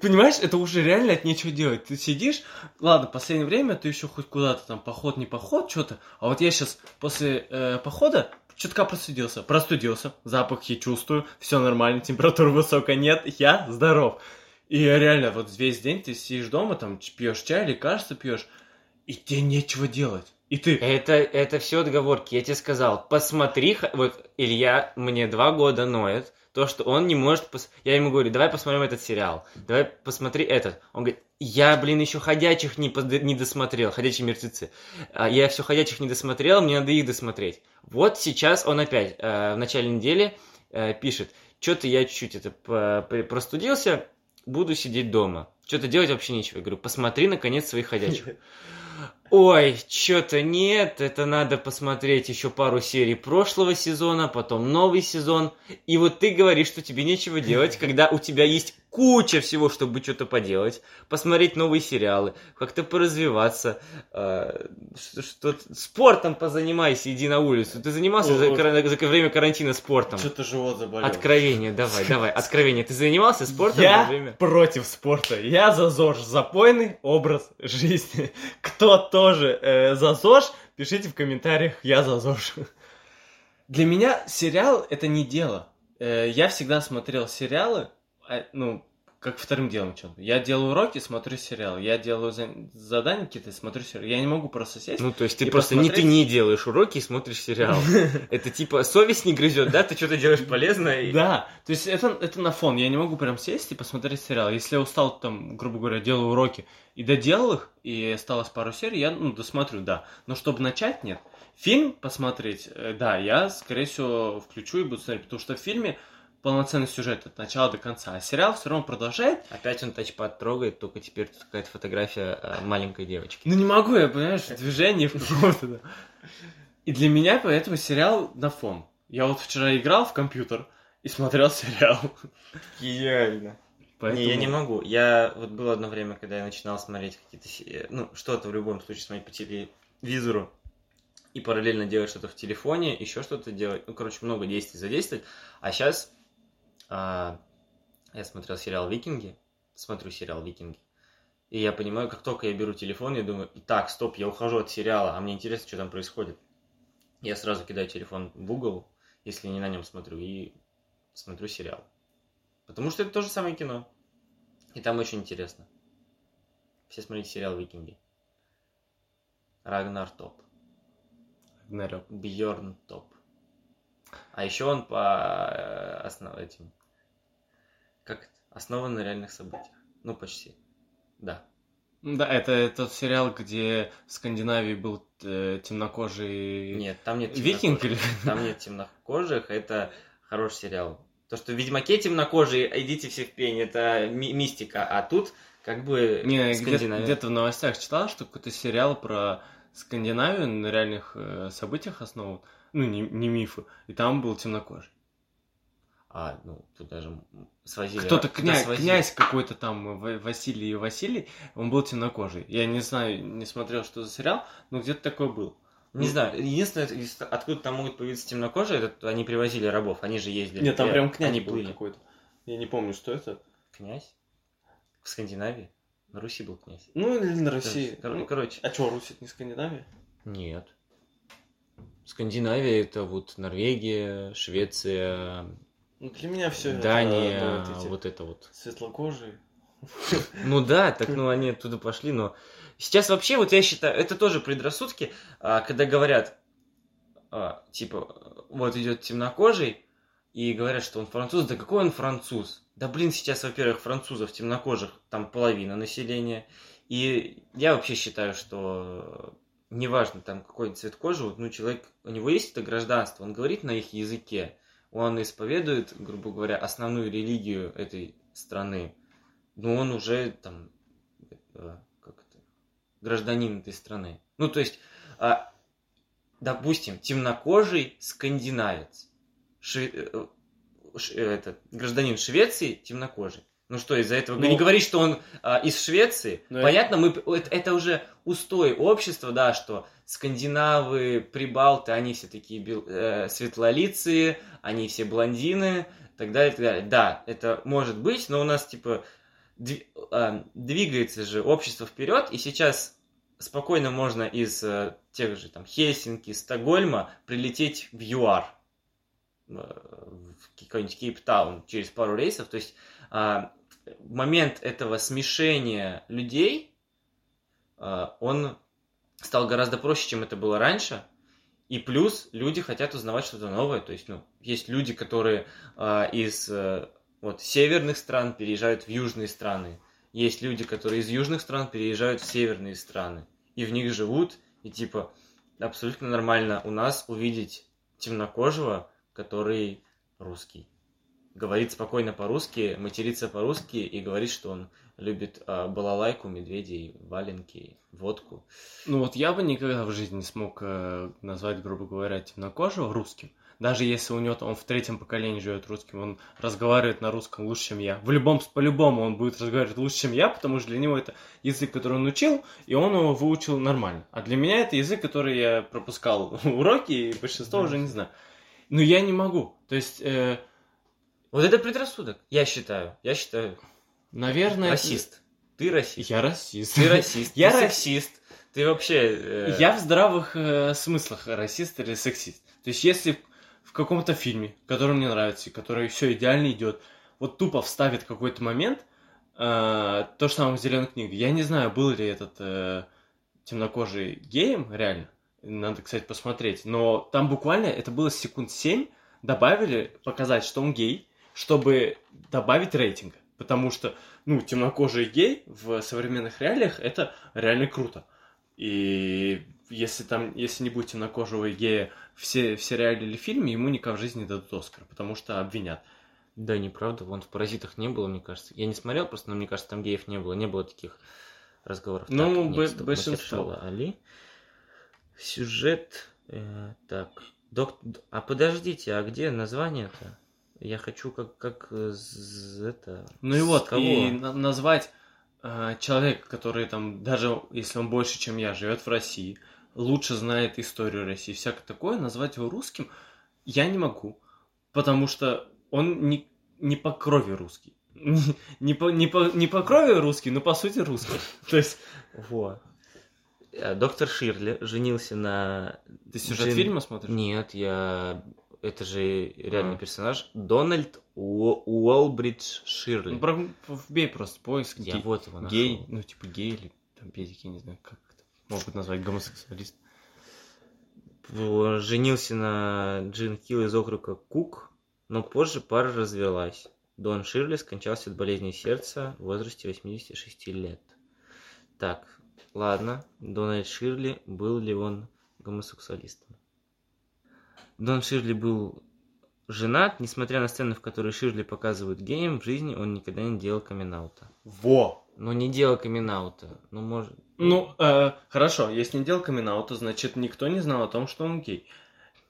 Speaker 1: Понимаешь, это уже реально от нечего делать. Ты сидишь, ладно, в последнее время ты еще хоть куда-то там поход, не поход, что-то. А вот я сейчас после э, похода чутка простудился. Простудился, запахи чувствую, все нормально, температура высокая нет, я здоров. И реально, вот весь день ты сидишь дома, там пьешь чай, лекарства пьешь, и тебе нечего делать. И ты...
Speaker 2: Это, это все отговорки. Я тебе сказал, посмотри, вот Илья мне два года ноет, то, что он не может... пос- Я ему говорю, давай посмотрим этот сериал, давай посмотри этот. Он говорит, я, блин, еще «Ходячих» не, под- не досмотрел, «Ходячие мертвецы». А Я все «Ходячих» не досмотрел, мне надо их досмотреть. Вот сейчас он опять э, в начале недели э, пишет, что-то я чуть-чуть это простудился, буду сидеть дома. Что-то делать вообще нечего. Я говорю, посмотри, наконец, своих «Ходячих». Ой, что-то нет, это надо посмотреть еще пару серий прошлого сезона, потом новый сезон. И вот ты говоришь, что тебе нечего делать, когда у тебя есть куча всего, чтобы что-то поделать, посмотреть новые сериалы, как-то поразвиваться, э, что, что- спортом позанимайся, иди на улицу. Ты занимался за,
Speaker 1: Ой.
Speaker 2: кара- за время карантина спортом?
Speaker 1: Что-то живот заболел.
Speaker 2: Откровение, давай, давай, откровение. Ты занимался спортом
Speaker 1: Я
Speaker 2: во время?
Speaker 1: против спорта. Я за ЗОЖ. Запойный образ жизни. Кто тоже э, за ЗОЖ, пишите в комментариях «Я за ЗОЖ». Для меня сериал — это не дело. Э, я всегда смотрел сериалы, а, ну, как вторым делом чем-то. Я делаю уроки, смотрю сериал. Я делаю за- задания какие-то, смотрю сериал. Я не могу просто сесть.
Speaker 2: Ну, то есть ты просто не ты
Speaker 1: посмотреть.
Speaker 2: не делаешь уроки и смотришь сериал. Это типа совесть не грызет, да? Ты что-то делаешь полезное.
Speaker 1: Да, то есть это, это на фон. Я не могу прям сесть и посмотреть сериал. Если я устал, там, грубо говоря, делаю уроки и доделал их, и осталось пару серий, я, ну, досмотрю, да. Но чтобы начать, нет. Фильм посмотреть, э, да, я, скорее всего, включу и буду смотреть, потому что в фильме полноценный сюжет от начала до конца, а сериал все равно продолжает.
Speaker 2: Опять он тачпад трогает, только теперь тут какая-то фотография э, маленькой девочки.
Speaker 1: Ну, не могу я, понимаешь, в движении в каком-то. И для меня поэтому сериал на фон. Я вот вчера играл в компьютер и смотрел сериал.
Speaker 2: Гениально.
Speaker 1: Поэтому...
Speaker 2: Не, я не могу. Я вот было одно время, когда я начинал смотреть какие-то, се- ну, что-то в любом случае смотреть по телевизору и параллельно делать что-то в телефоне, еще что-то делать. Ну, короче, много действий задействовать. А сейчас я смотрел сериал «Викинги», смотрю сериал «Викинги», и я понимаю, как только я беру телефон, я думаю, так, стоп, я ухожу от сериала, а мне интересно, что там происходит. Я сразу кидаю телефон в Google, если не на нем смотрю, и смотрю сериал. Потому что это то же самое кино. И там очень интересно. Все смотрите сериал «Викинги». Рагнар топ.
Speaker 1: Рагнарёк.
Speaker 2: Бьорн топ. А еще он по э, основ... этим... Как? Основан на реальных событиях. Ну, почти. Да.
Speaker 1: Ну Да, это тот сериал, где в Скандинавии был э, темнокожий
Speaker 2: Нет, там нет
Speaker 1: викинг или...
Speaker 2: Там нет темнокожих, это хороший сериал. То, что в Ведьмаке темнокожие, идите все в пень, это ми- мистика. А тут как бы
Speaker 1: Не,
Speaker 2: Скандинавия.
Speaker 1: где-то в новостях читал, что какой-то сериал про Скандинавию на реальных э, событиях основан, ну, не, не мифы, и там был темнокожий.
Speaker 2: А, ну, тут даже свозили...
Speaker 1: Кто-то князь,
Speaker 2: свозили.
Speaker 1: князь какой-то там, э, Василий Василий, он был темнокожий. Я не знаю, не смотрел, что за сериал, но где-то такой был.
Speaker 2: Не
Speaker 1: Ну,
Speaker 2: знаю, единственное, откуда там могут появиться темнокожие, это они привозили рабов, они же ездили.
Speaker 1: Нет, там
Speaker 2: Э,
Speaker 1: прям князь
Speaker 2: они
Speaker 1: был
Speaker 2: плыли.
Speaker 1: какой-то. Я не помню, что это.
Speaker 2: Князь? В Скандинавии? На Руси был князь.
Speaker 1: Ну, или на России.
Speaker 2: Кор-
Speaker 1: Ну,
Speaker 2: Короче.
Speaker 1: а что, Русь это не Скандинавия?
Speaker 2: Нет. Скандинавия это вот Норвегия, Швеция,
Speaker 1: Ну, для меня все
Speaker 2: Дания,
Speaker 1: вот эти
Speaker 2: вот это вот.
Speaker 1: светлокожие.
Speaker 2: Ну да, так ну они оттуда пошли, но сейчас вообще вот я считаю, это тоже предрассудки, а, когда говорят, а, типа, вот идет темнокожий, и говорят, что он француз, да какой он француз? Да блин, сейчас, во-первых, французов темнокожих там половина населения, и я вообще считаю, что неважно там какой цвет кожи, вот, ну человек, у него есть это гражданство, он говорит на их языке, он исповедует, грубо говоря, основную религию этой страны, но он уже там, э, как это, гражданин этой страны. Ну, то есть, а, допустим, темнокожий скандинавец. Шве- э, э, этот гражданин Швеции темнокожий. Ну что, из-за этого
Speaker 1: Ну-
Speaker 2: не говорить, что он а, из Швеции.
Speaker 1: Ну,
Speaker 2: Понятно, мы это, это уже устой общества, да, что скандинавы, прибалты, они все такие бел- э, светлолицые, они все блондины, так далее, так далее. Да, это может быть, но у нас типа дви- а, двигается же общество вперед, и сейчас спокойно можно из э, тех же там Хельсинки, Стокгольма прилететь в ЮАР, э, в какой-нибудь Кейптаун через пару рейсов. То есть а, момент этого смешения людей, а, он стал гораздо проще, чем это было раньше. И плюс люди хотят узнавать что-то новое. То есть, ну, есть люди, которые а, из э, вот, северных стран переезжают в южные страны. Есть люди, которые из южных стран переезжают в северные страны. И в них живут. И типа абсолютно нормально у нас увидеть темнокожего, который русский. Говорит спокойно по-русски, матерится по-русски и говорит, что он любит а, балалайку, медведей, валенки, водку.
Speaker 1: Ну вот я бы никогда в жизни не смог э, назвать, грубо говоря, темнокожего русским. Даже если у него он в третьем поколении живет русским, он разговаривает на русском лучше, чем я. В любом, по-любому он будет разговаривать лучше, чем я, потому что для него это язык, который он учил, и он его выучил нормально. А для меня это язык, который я пропускал уроки, и большинство
Speaker 2: Да.
Speaker 1: уже не знаю. Но я не могу. То есть, э,
Speaker 2: Вот это предрассудок, я считаю. Я считаю,
Speaker 1: наверное...
Speaker 2: расист. Ты расист.
Speaker 1: Я расист.
Speaker 2: Ты расист.
Speaker 1: Я
Speaker 2: ты
Speaker 1: ра-
Speaker 2: сексист. Ты вообще... э,
Speaker 1: Я в здравых э, смыслах расист или сексист. То есть, если в каком-то фильме, который мне нравится, который все идеально идет, вот тупо вставит какой-то момент, э, то, что там в зеленой книге. Я не знаю, был ли этот э, темнокожий геем, реально. Надо, кстати, посмотреть. Но там буквально это было секунд 7, добавили показать, что он гей, чтобы добавить рейтинга. Потому что, ну, темнокожий гей в современных реалиях это реально круто. И если там, если не будет темнокожего гея в, се- в сериале или фильме, ему никак в жизни не дадут Оскар, потому что обвинят.
Speaker 2: Да, неправда. Вон в «Паразитах» не было, мне кажется. Я не смотрел просто, но мне кажется, там геев не было. Не было таких разговоров.
Speaker 1: Ну,
Speaker 2: Так, нет,
Speaker 1: б- большинство.
Speaker 2: Али. Сюжет... э, так. Док... А подождите, а где название-то? Я хочу как, как э, это...
Speaker 1: Ну и вот,
Speaker 2: кого?
Speaker 1: и на- назвать э, человека, который там, даже если он больше, чем я, живет в России, лучше знает историю России, всякое такое, назвать его русским я не могу, потому что он не, не по крови русский. Не по, не, по, не по крови русский, но по сути русский. То есть,
Speaker 2: Во. Э, Доктор Ширли женился на...
Speaker 1: ты сюжет
Speaker 2: Джин-
Speaker 1: фильма смотришь?
Speaker 2: Нет, я... Это же реальный
Speaker 1: А.
Speaker 2: персонаж. Дональд Уо- Уолбридж Ширли.
Speaker 1: Ну, про- вбей просто поиск.
Speaker 2: Я
Speaker 1: гей-
Speaker 2: вот его нашел.
Speaker 1: Гей, ну типа гей или там педики, не знаю, как это могут назвать гомосексуалист.
Speaker 2: Женился на Джин Хилл из округа Кук, но позже пара развелась. Дон Ширли скончался от болезни сердца в возрасте 86 лет. Так, ладно. Дональд Ширли, был ли он гомосексуалистом? Дон Ширли был женат, несмотря на сцены, в которой Ширли показывают геем, в жизни он никогда не делал камин
Speaker 1: Во!
Speaker 2: Ну, не делал камин Ну, может...
Speaker 1: Ну, э, хорошо, если не делал камин значит никто не знал о том, что он гей.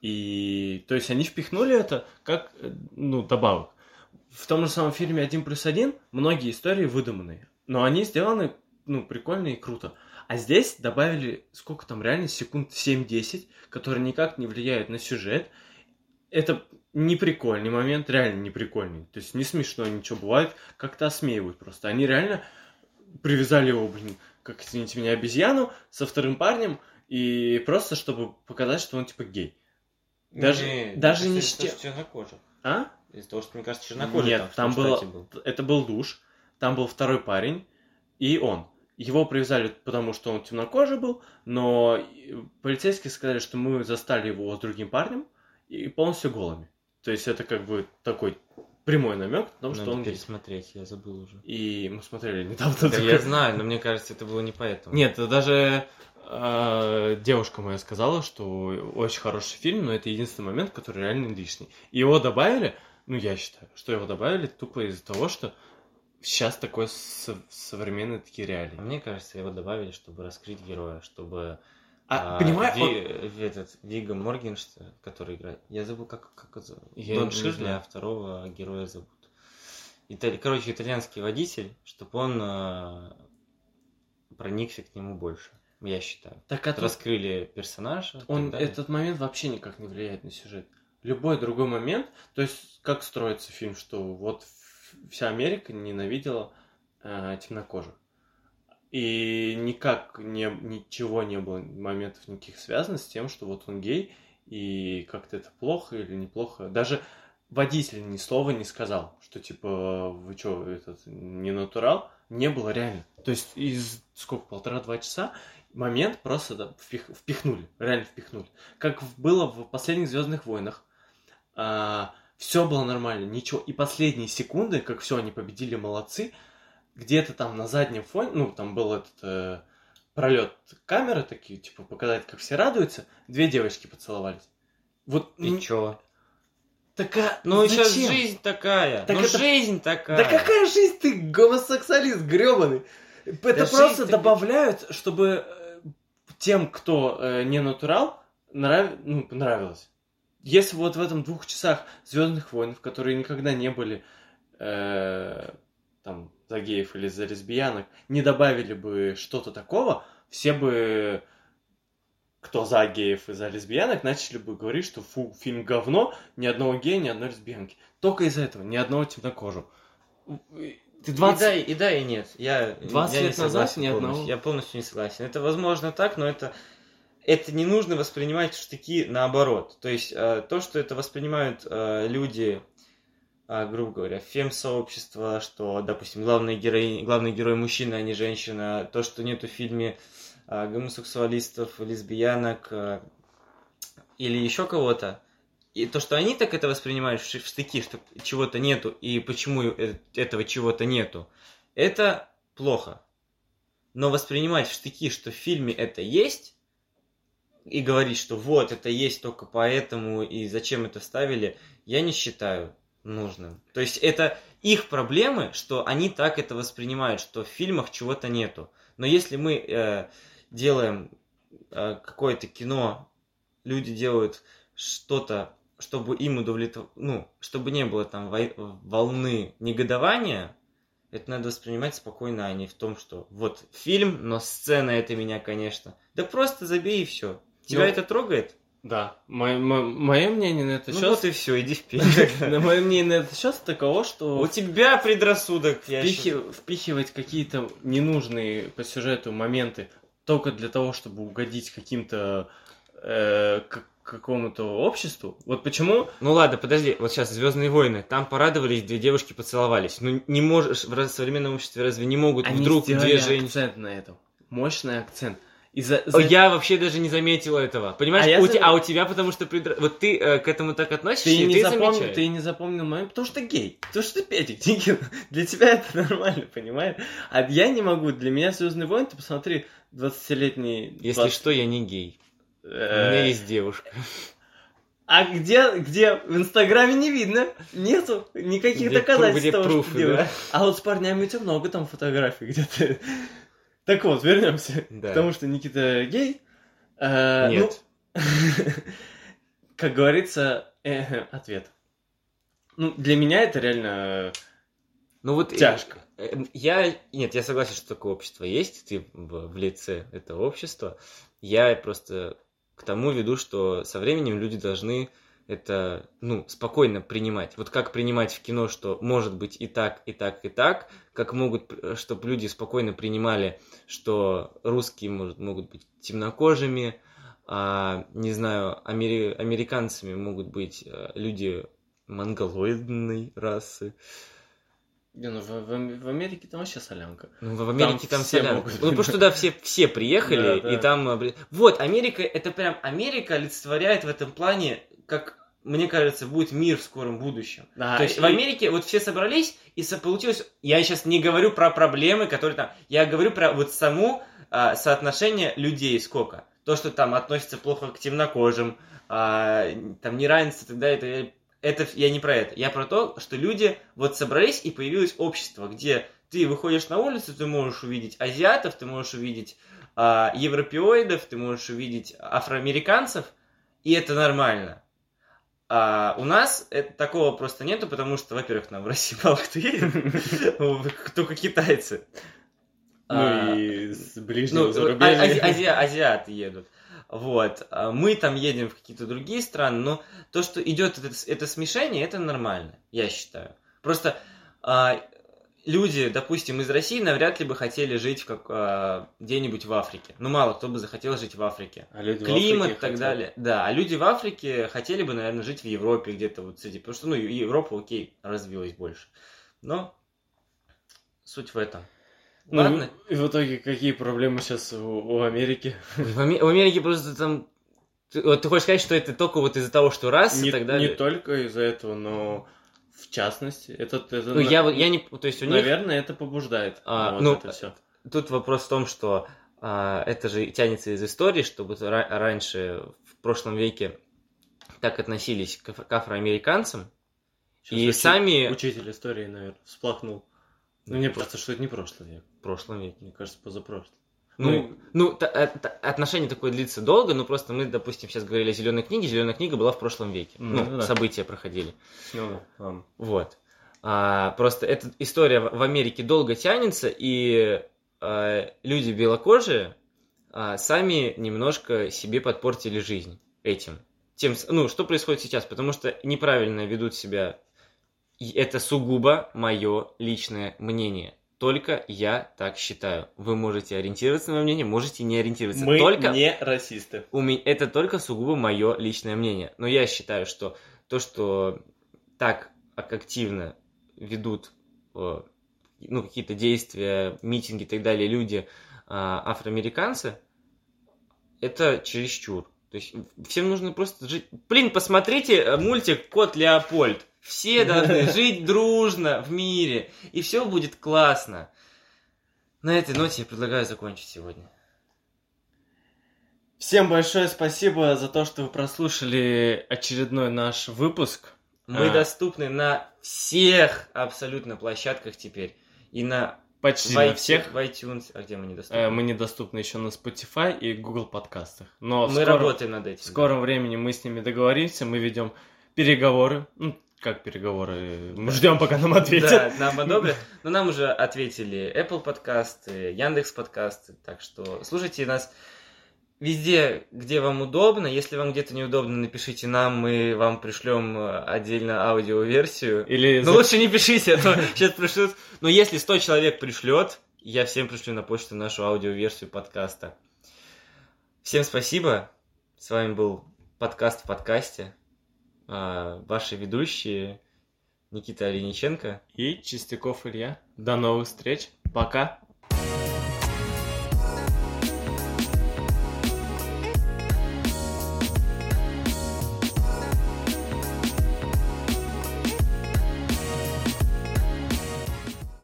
Speaker 1: И, то есть, они впихнули это как, э, ну, добавок. В том же самом фильме «Один плюс один» многие истории выдуманные, но они сделаны, ну, прикольно и круто. А здесь добавили, сколько там реально, секунд 7-10, которые никак не влияют на сюжет. Это не прикольный момент, реально не прикольный. То есть не смешно ничего бывает, как-то осмеивают просто. Они реально привязали его, блин, как, извините меня, обезьяну со вторым парнем, и просто чтобы показать, что он типа гей. Даже, даже не с тем-
Speaker 2: чернокожих.
Speaker 1: А?
Speaker 2: Из-за того, что, мне кажется, чернокожий
Speaker 1: Нет,
Speaker 2: там,
Speaker 1: там было,
Speaker 2: был.
Speaker 1: это был душ, там был второй парень и он. Его привязали, потому что он темнокожий был, но и полицейские сказали, что мы застали его с другим парнем и полностью голыми. То есть это как бы такой прямой намек на том, что он гей.
Speaker 2: пересмотреть, я забыл уже.
Speaker 1: И мы смотрели недавно.
Speaker 2: Да
Speaker 1: такой-
Speaker 2: я знаю, но мне кажется, это было не поэтому.
Speaker 1: Нет, даже э, девушка моя сказала, что очень хороший фильм, но это единственный момент, который реально лишний. И его добавили, ну я считаю, что его добавили тупо из-за того, что сейчас такой со- современные такие
Speaker 2: А
Speaker 1: реалии.
Speaker 2: мне кажется, его добавили, чтобы раскрыть героя, чтобы
Speaker 1: А, понимаю,
Speaker 2: Ви- Ви- этот, Вига Моргенштерн, который играет. Я забыл, как, как это зовут.
Speaker 1: Я
Speaker 2: Дон Ширли, а второго героя зовут. Итали- Короче, итальянский водитель, чтобы он э, проникся к нему больше, я считаю.
Speaker 1: так а тут
Speaker 2: Раскрыли персонажа.
Speaker 1: он, этот момент вообще никак не влияет на сюжет. Любой другой момент, то есть как строится фильм, что вот вся Америка ненавидела э, темнокожих. И никак не, ничего не было, моментов никаких связанных с тем, что вот он гей, и как-то это плохо или неплохо. Даже водитель ни слова не сказал, что типа вы что, этот не натурал, не было реально. То есть из сколько, полтора-два часа момент просто да, впих- впихнули, реально впихнули. Как было в последних Звездных войнах. Все было нормально, ничего. И последние секунды, как все, они победили, молодцы. Где-то там на заднем фоне, ну, там был этот э, пролет камеры такие, типа, показать, как все радуются. Две девочки поцеловались. Вот
Speaker 2: И
Speaker 1: м,
Speaker 2: чё?
Speaker 1: такая.
Speaker 2: Ну, сейчас
Speaker 1: зачем?
Speaker 2: жизнь такая.
Speaker 1: Так
Speaker 2: ну,
Speaker 1: это-
Speaker 2: жизнь такая.
Speaker 1: Да какая жизнь ты гомосексуалист гребаный? Это
Speaker 2: Да
Speaker 1: просто добавляют, чтобы э, тем, кто э, не натурал, нрав... ну, понравилось. Если вот в этом двух часах Звездных войн, которые никогда не были э, там за геев или за лесбиянок, не добавили бы что-то такого, все бы кто за геев и за лесбиянок, начали бы говорить, что фу, фильм говно, ни одного гея, ни одной лесбиянки. Только из-за этого, ни одного темнокожего. Ты 20...
Speaker 2: И да, и да, и нет. Я,
Speaker 1: 20
Speaker 2: я не
Speaker 1: лет назад
Speaker 2: согласен
Speaker 1: ни одного.
Speaker 2: Я полностью не согласен. Это возможно так, но это, это не нужно воспринимать штыки наоборот. То есть э, то, что это воспринимают э, люди, э, грубо говоря, фем-сообщество, что, допустим, главный герой, главный герой мужчина, а не женщина, то, что нету в фильме гомосексуалистов, лесбиянок или еще кого-то, и то, что они так это воспринимают в штыки, что чего-то нету, и почему этого чего-то нету, это плохо. Но воспринимать в штыки, что в фильме это есть, и говорить, что вот, это есть только поэтому, и зачем это вставили, я не считаю нужным. То есть это их проблемы, что они так это воспринимают, что в фильмах чего-то нету. Но если мы э, делаем э, какое-то кино, люди делают что-то, чтобы им удовлетворить, ну, чтобы не было там волны негодования, это надо воспринимать спокойно, а не в том, что вот фильм, но сцена это меня, конечно. Да просто забей и все. Тебя
Speaker 1: Ну,
Speaker 2: это трогает?
Speaker 1: Да, мое, мнение на это
Speaker 2: Ну
Speaker 1: счет...
Speaker 2: вот и все, иди вперед.
Speaker 1: Мое мнение на это счет таково, что
Speaker 2: У тебя предрассудок, я
Speaker 1: впихивать какие-то ненужные по сюжету моменты только для того, чтобы угодить каким-то э, какому-то обществу. Вот почему
Speaker 2: Ну ладно, подожди, вот сейчас Звездные войны, там порадовались, две девушки поцеловались. Ну не можешь в современном обществе разве не могут
Speaker 1: они
Speaker 2: вдруг две женщины.
Speaker 1: акцент на этом. Мощный акцент. И за-
Speaker 2: Я вообще даже не заметил этого. Понимаешь,
Speaker 1: А
Speaker 2: у
Speaker 1: за-
Speaker 2: те- а у тебя потому что предра- вот ты э, к этому так относишься,
Speaker 1: Ты
Speaker 2: и
Speaker 1: не,
Speaker 2: ты замечаешь.
Speaker 1: ты не запомнил момент, потому что гей. Потому что ты Петик Тикин. Для тебя это нормально, понимаешь? А я не могу. Для меня Звездный войн, ты посмотри, 20-летний...
Speaker 2: Если
Speaker 1: 20
Speaker 2: что, я не гей. У
Speaker 1: э,
Speaker 2: меня есть девушка.
Speaker 1: А где, где? В Инстаграме не видно. Нету никаких
Speaker 2: Где
Speaker 1: доказательств
Speaker 2: где
Speaker 1: того, что
Speaker 2: пруфы,
Speaker 1: ты
Speaker 2: да?
Speaker 1: А вот с парнями у тебя много там фотографий где-то. Так вот, вернемся
Speaker 2: Да.
Speaker 1: к тому, что Никита гей. Э, ну,
Speaker 2: Нет.
Speaker 1: как говорится, э, ответ. Ну, для меня это реально...
Speaker 2: Ну вот э,
Speaker 1: Тяжко.
Speaker 2: э, Я нет, я согласен, что такое общество есть, ты в лице этого общества. Я просто к тому веду, что со временем люди должны это, ну, спокойно принимать. Вот как принимать в кино, что может быть и так, и так, и так, как могут, чтобы люди спокойно принимали, что русские может, могут быть темнокожими, а, не знаю, амери- американцами могут быть э, люди монголоидной расы.
Speaker 1: Не, ну, в, в- в Америке там вообще солянка.
Speaker 2: Ну, в Америке
Speaker 1: Там
Speaker 2: там,
Speaker 1: все
Speaker 2: солянка.
Speaker 1: могут.
Speaker 2: Ну, потому что туда все, все приехали,
Speaker 1: Да, да.
Speaker 2: и там... э, Вот, Америка, это прям... Америка олицетворяет в этом плане, как, мне кажется, будет мир в скором будущем.
Speaker 1: Да,
Speaker 2: То есть
Speaker 1: и-
Speaker 2: в Америке вот все собрались, и получилось... Я сейчас не говорю про проблемы, которые там... Я говорю про вот саму а, соотношение людей сколько. То, что там относится плохо к темнокожим, а, там неравенство и так далее, далее. Это я не про это. Я про то, что люди вот собрались и появилось общество, где ты выходишь на улицу, ты можешь увидеть азиатов, ты можешь увидеть а, европеоидов, ты можешь увидеть афроамериканцев, и это нормально. А у нас это, такого просто нету, потому что, во-первых, нам в России мало кто едет, только китайцы.
Speaker 1: Ну
Speaker 2: А,
Speaker 1: и с ближнего
Speaker 2: ну,
Speaker 1: зарубежья.
Speaker 2: а- ази- азиаты едут. Вот. А Мы там едем в какие-то другие страны, но то, что идет это, это смешение, это нормально, я считаю. Просто а, люди, допустим, из России навряд ли бы хотели жить в как, а, где-нибудь в Африке. Ну, мало кто бы захотел жить в Африке.
Speaker 1: А люди
Speaker 2: Климат и так
Speaker 1: хотят.
Speaker 2: далее. Да, а люди в Африке хотели бы, наверное, жить в Европе где-то вот среди. Потому что, ну, Европа, окей, развилась больше. Но суть в этом.
Speaker 1: Ну,
Speaker 2: Ладно.
Speaker 1: и в итоге какие проблемы сейчас у, у Америки?
Speaker 2: В, Аме- в Америке просто там... Ты, вот ты хочешь сказать, что это только вот из-за того, что раз
Speaker 1: не,
Speaker 2: и так далее?
Speaker 1: не только из-за этого, но в частности, это, это
Speaker 2: Ну,
Speaker 1: на-
Speaker 2: я, я не... То есть у них...
Speaker 1: наверное, это побуждает.
Speaker 2: А,
Speaker 1: вот
Speaker 2: ну,
Speaker 1: это все.
Speaker 2: Тут вопрос в том, что а, это же тянется из истории, что вот ра- раньше, в прошлом веке, так относились к, к афроамериканцам, и сами...
Speaker 1: Учитель истории, наверное, всплакнул. Ну, мне просто, что это не прошлый век.
Speaker 2: В прошлом веке.
Speaker 1: Мне кажется, позапрошлый.
Speaker 2: Ну, ну, а- та- отношение такое длится долго, но просто мы, допустим, сейчас говорили о зеленой книге. Зеленая книга была в прошлом веке.
Speaker 1: Ну,
Speaker 2: Ну,
Speaker 1: да.
Speaker 2: события проходили.
Speaker 1: Ну, да.
Speaker 2: Вот. А, просто эта история в Америке долго тянется, и а, люди белокожие а, сами немножко себе подпортили жизнь этим. Тем, ну, что происходит сейчас? Потому что неправильно ведут себя. И это сугубо мое личное мнение. Только я так считаю. Вы можете ориентироваться на мое мнение, можете не ориентироваться.
Speaker 1: Мы
Speaker 2: только
Speaker 1: не расисты.
Speaker 2: у меня это только сугубо мое личное мнение. Но я считаю, что то, что так ак- активно ведут э, ну, какие-то действия, митинги и так далее люди, а, афроамериканцы, это чересчур. То есть всем нужно просто жить. Блин, посмотрите э, мультик Кот Леопольд. Все должны жить дружно в мире, и все будет классно. На этой ноте я предлагаю закончить сегодня.
Speaker 1: Всем большое спасибо за то, что вы прослушали очередной наш выпуск.
Speaker 2: Мы
Speaker 1: А.
Speaker 2: доступны на всех абсолютно площадках теперь. И на
Speaker 1: Почти
Speaker 2: в
Speaker 1: на всех.
Speaker 2: В iTunes, а где мы не доступны?
Speaker 1: Э, Мы недоступны еще на Spotify и Google подкастах. Но
Speaker 2: мы
Speaker 1: скором-
Speaker 2: работаем над этим.
Speaker 1: В скором времени мы с ними договоримся, мы ведем переговоры. Ну, как переговоры? Мы ждем, пока нам ответят.
Speaker 2: Да, нам одобрят. Но нам уже ответили Apple подкасты, Яндекс подкасты. Так что слушайте нас везде, где вам удобно. Если вам где-то неудобно, напишите нам, мы вам пришлем отдельно аудиоверсию.
Speaker 1: Или
Speaker 2: Ну
Speaker 1: за-
Speaker 2: лучше не пишите, а то сейчас пришлют. Но если 100 человек пришлет, я всем пришлю на почту нашу аудиоверсию подкаста. Всем спасибо. С вами был подкаст в подкасте. А, Ваши ведущие Никита Олениченко.
Speaker 1: и Чистяков Илья. До новых встреч. Пока.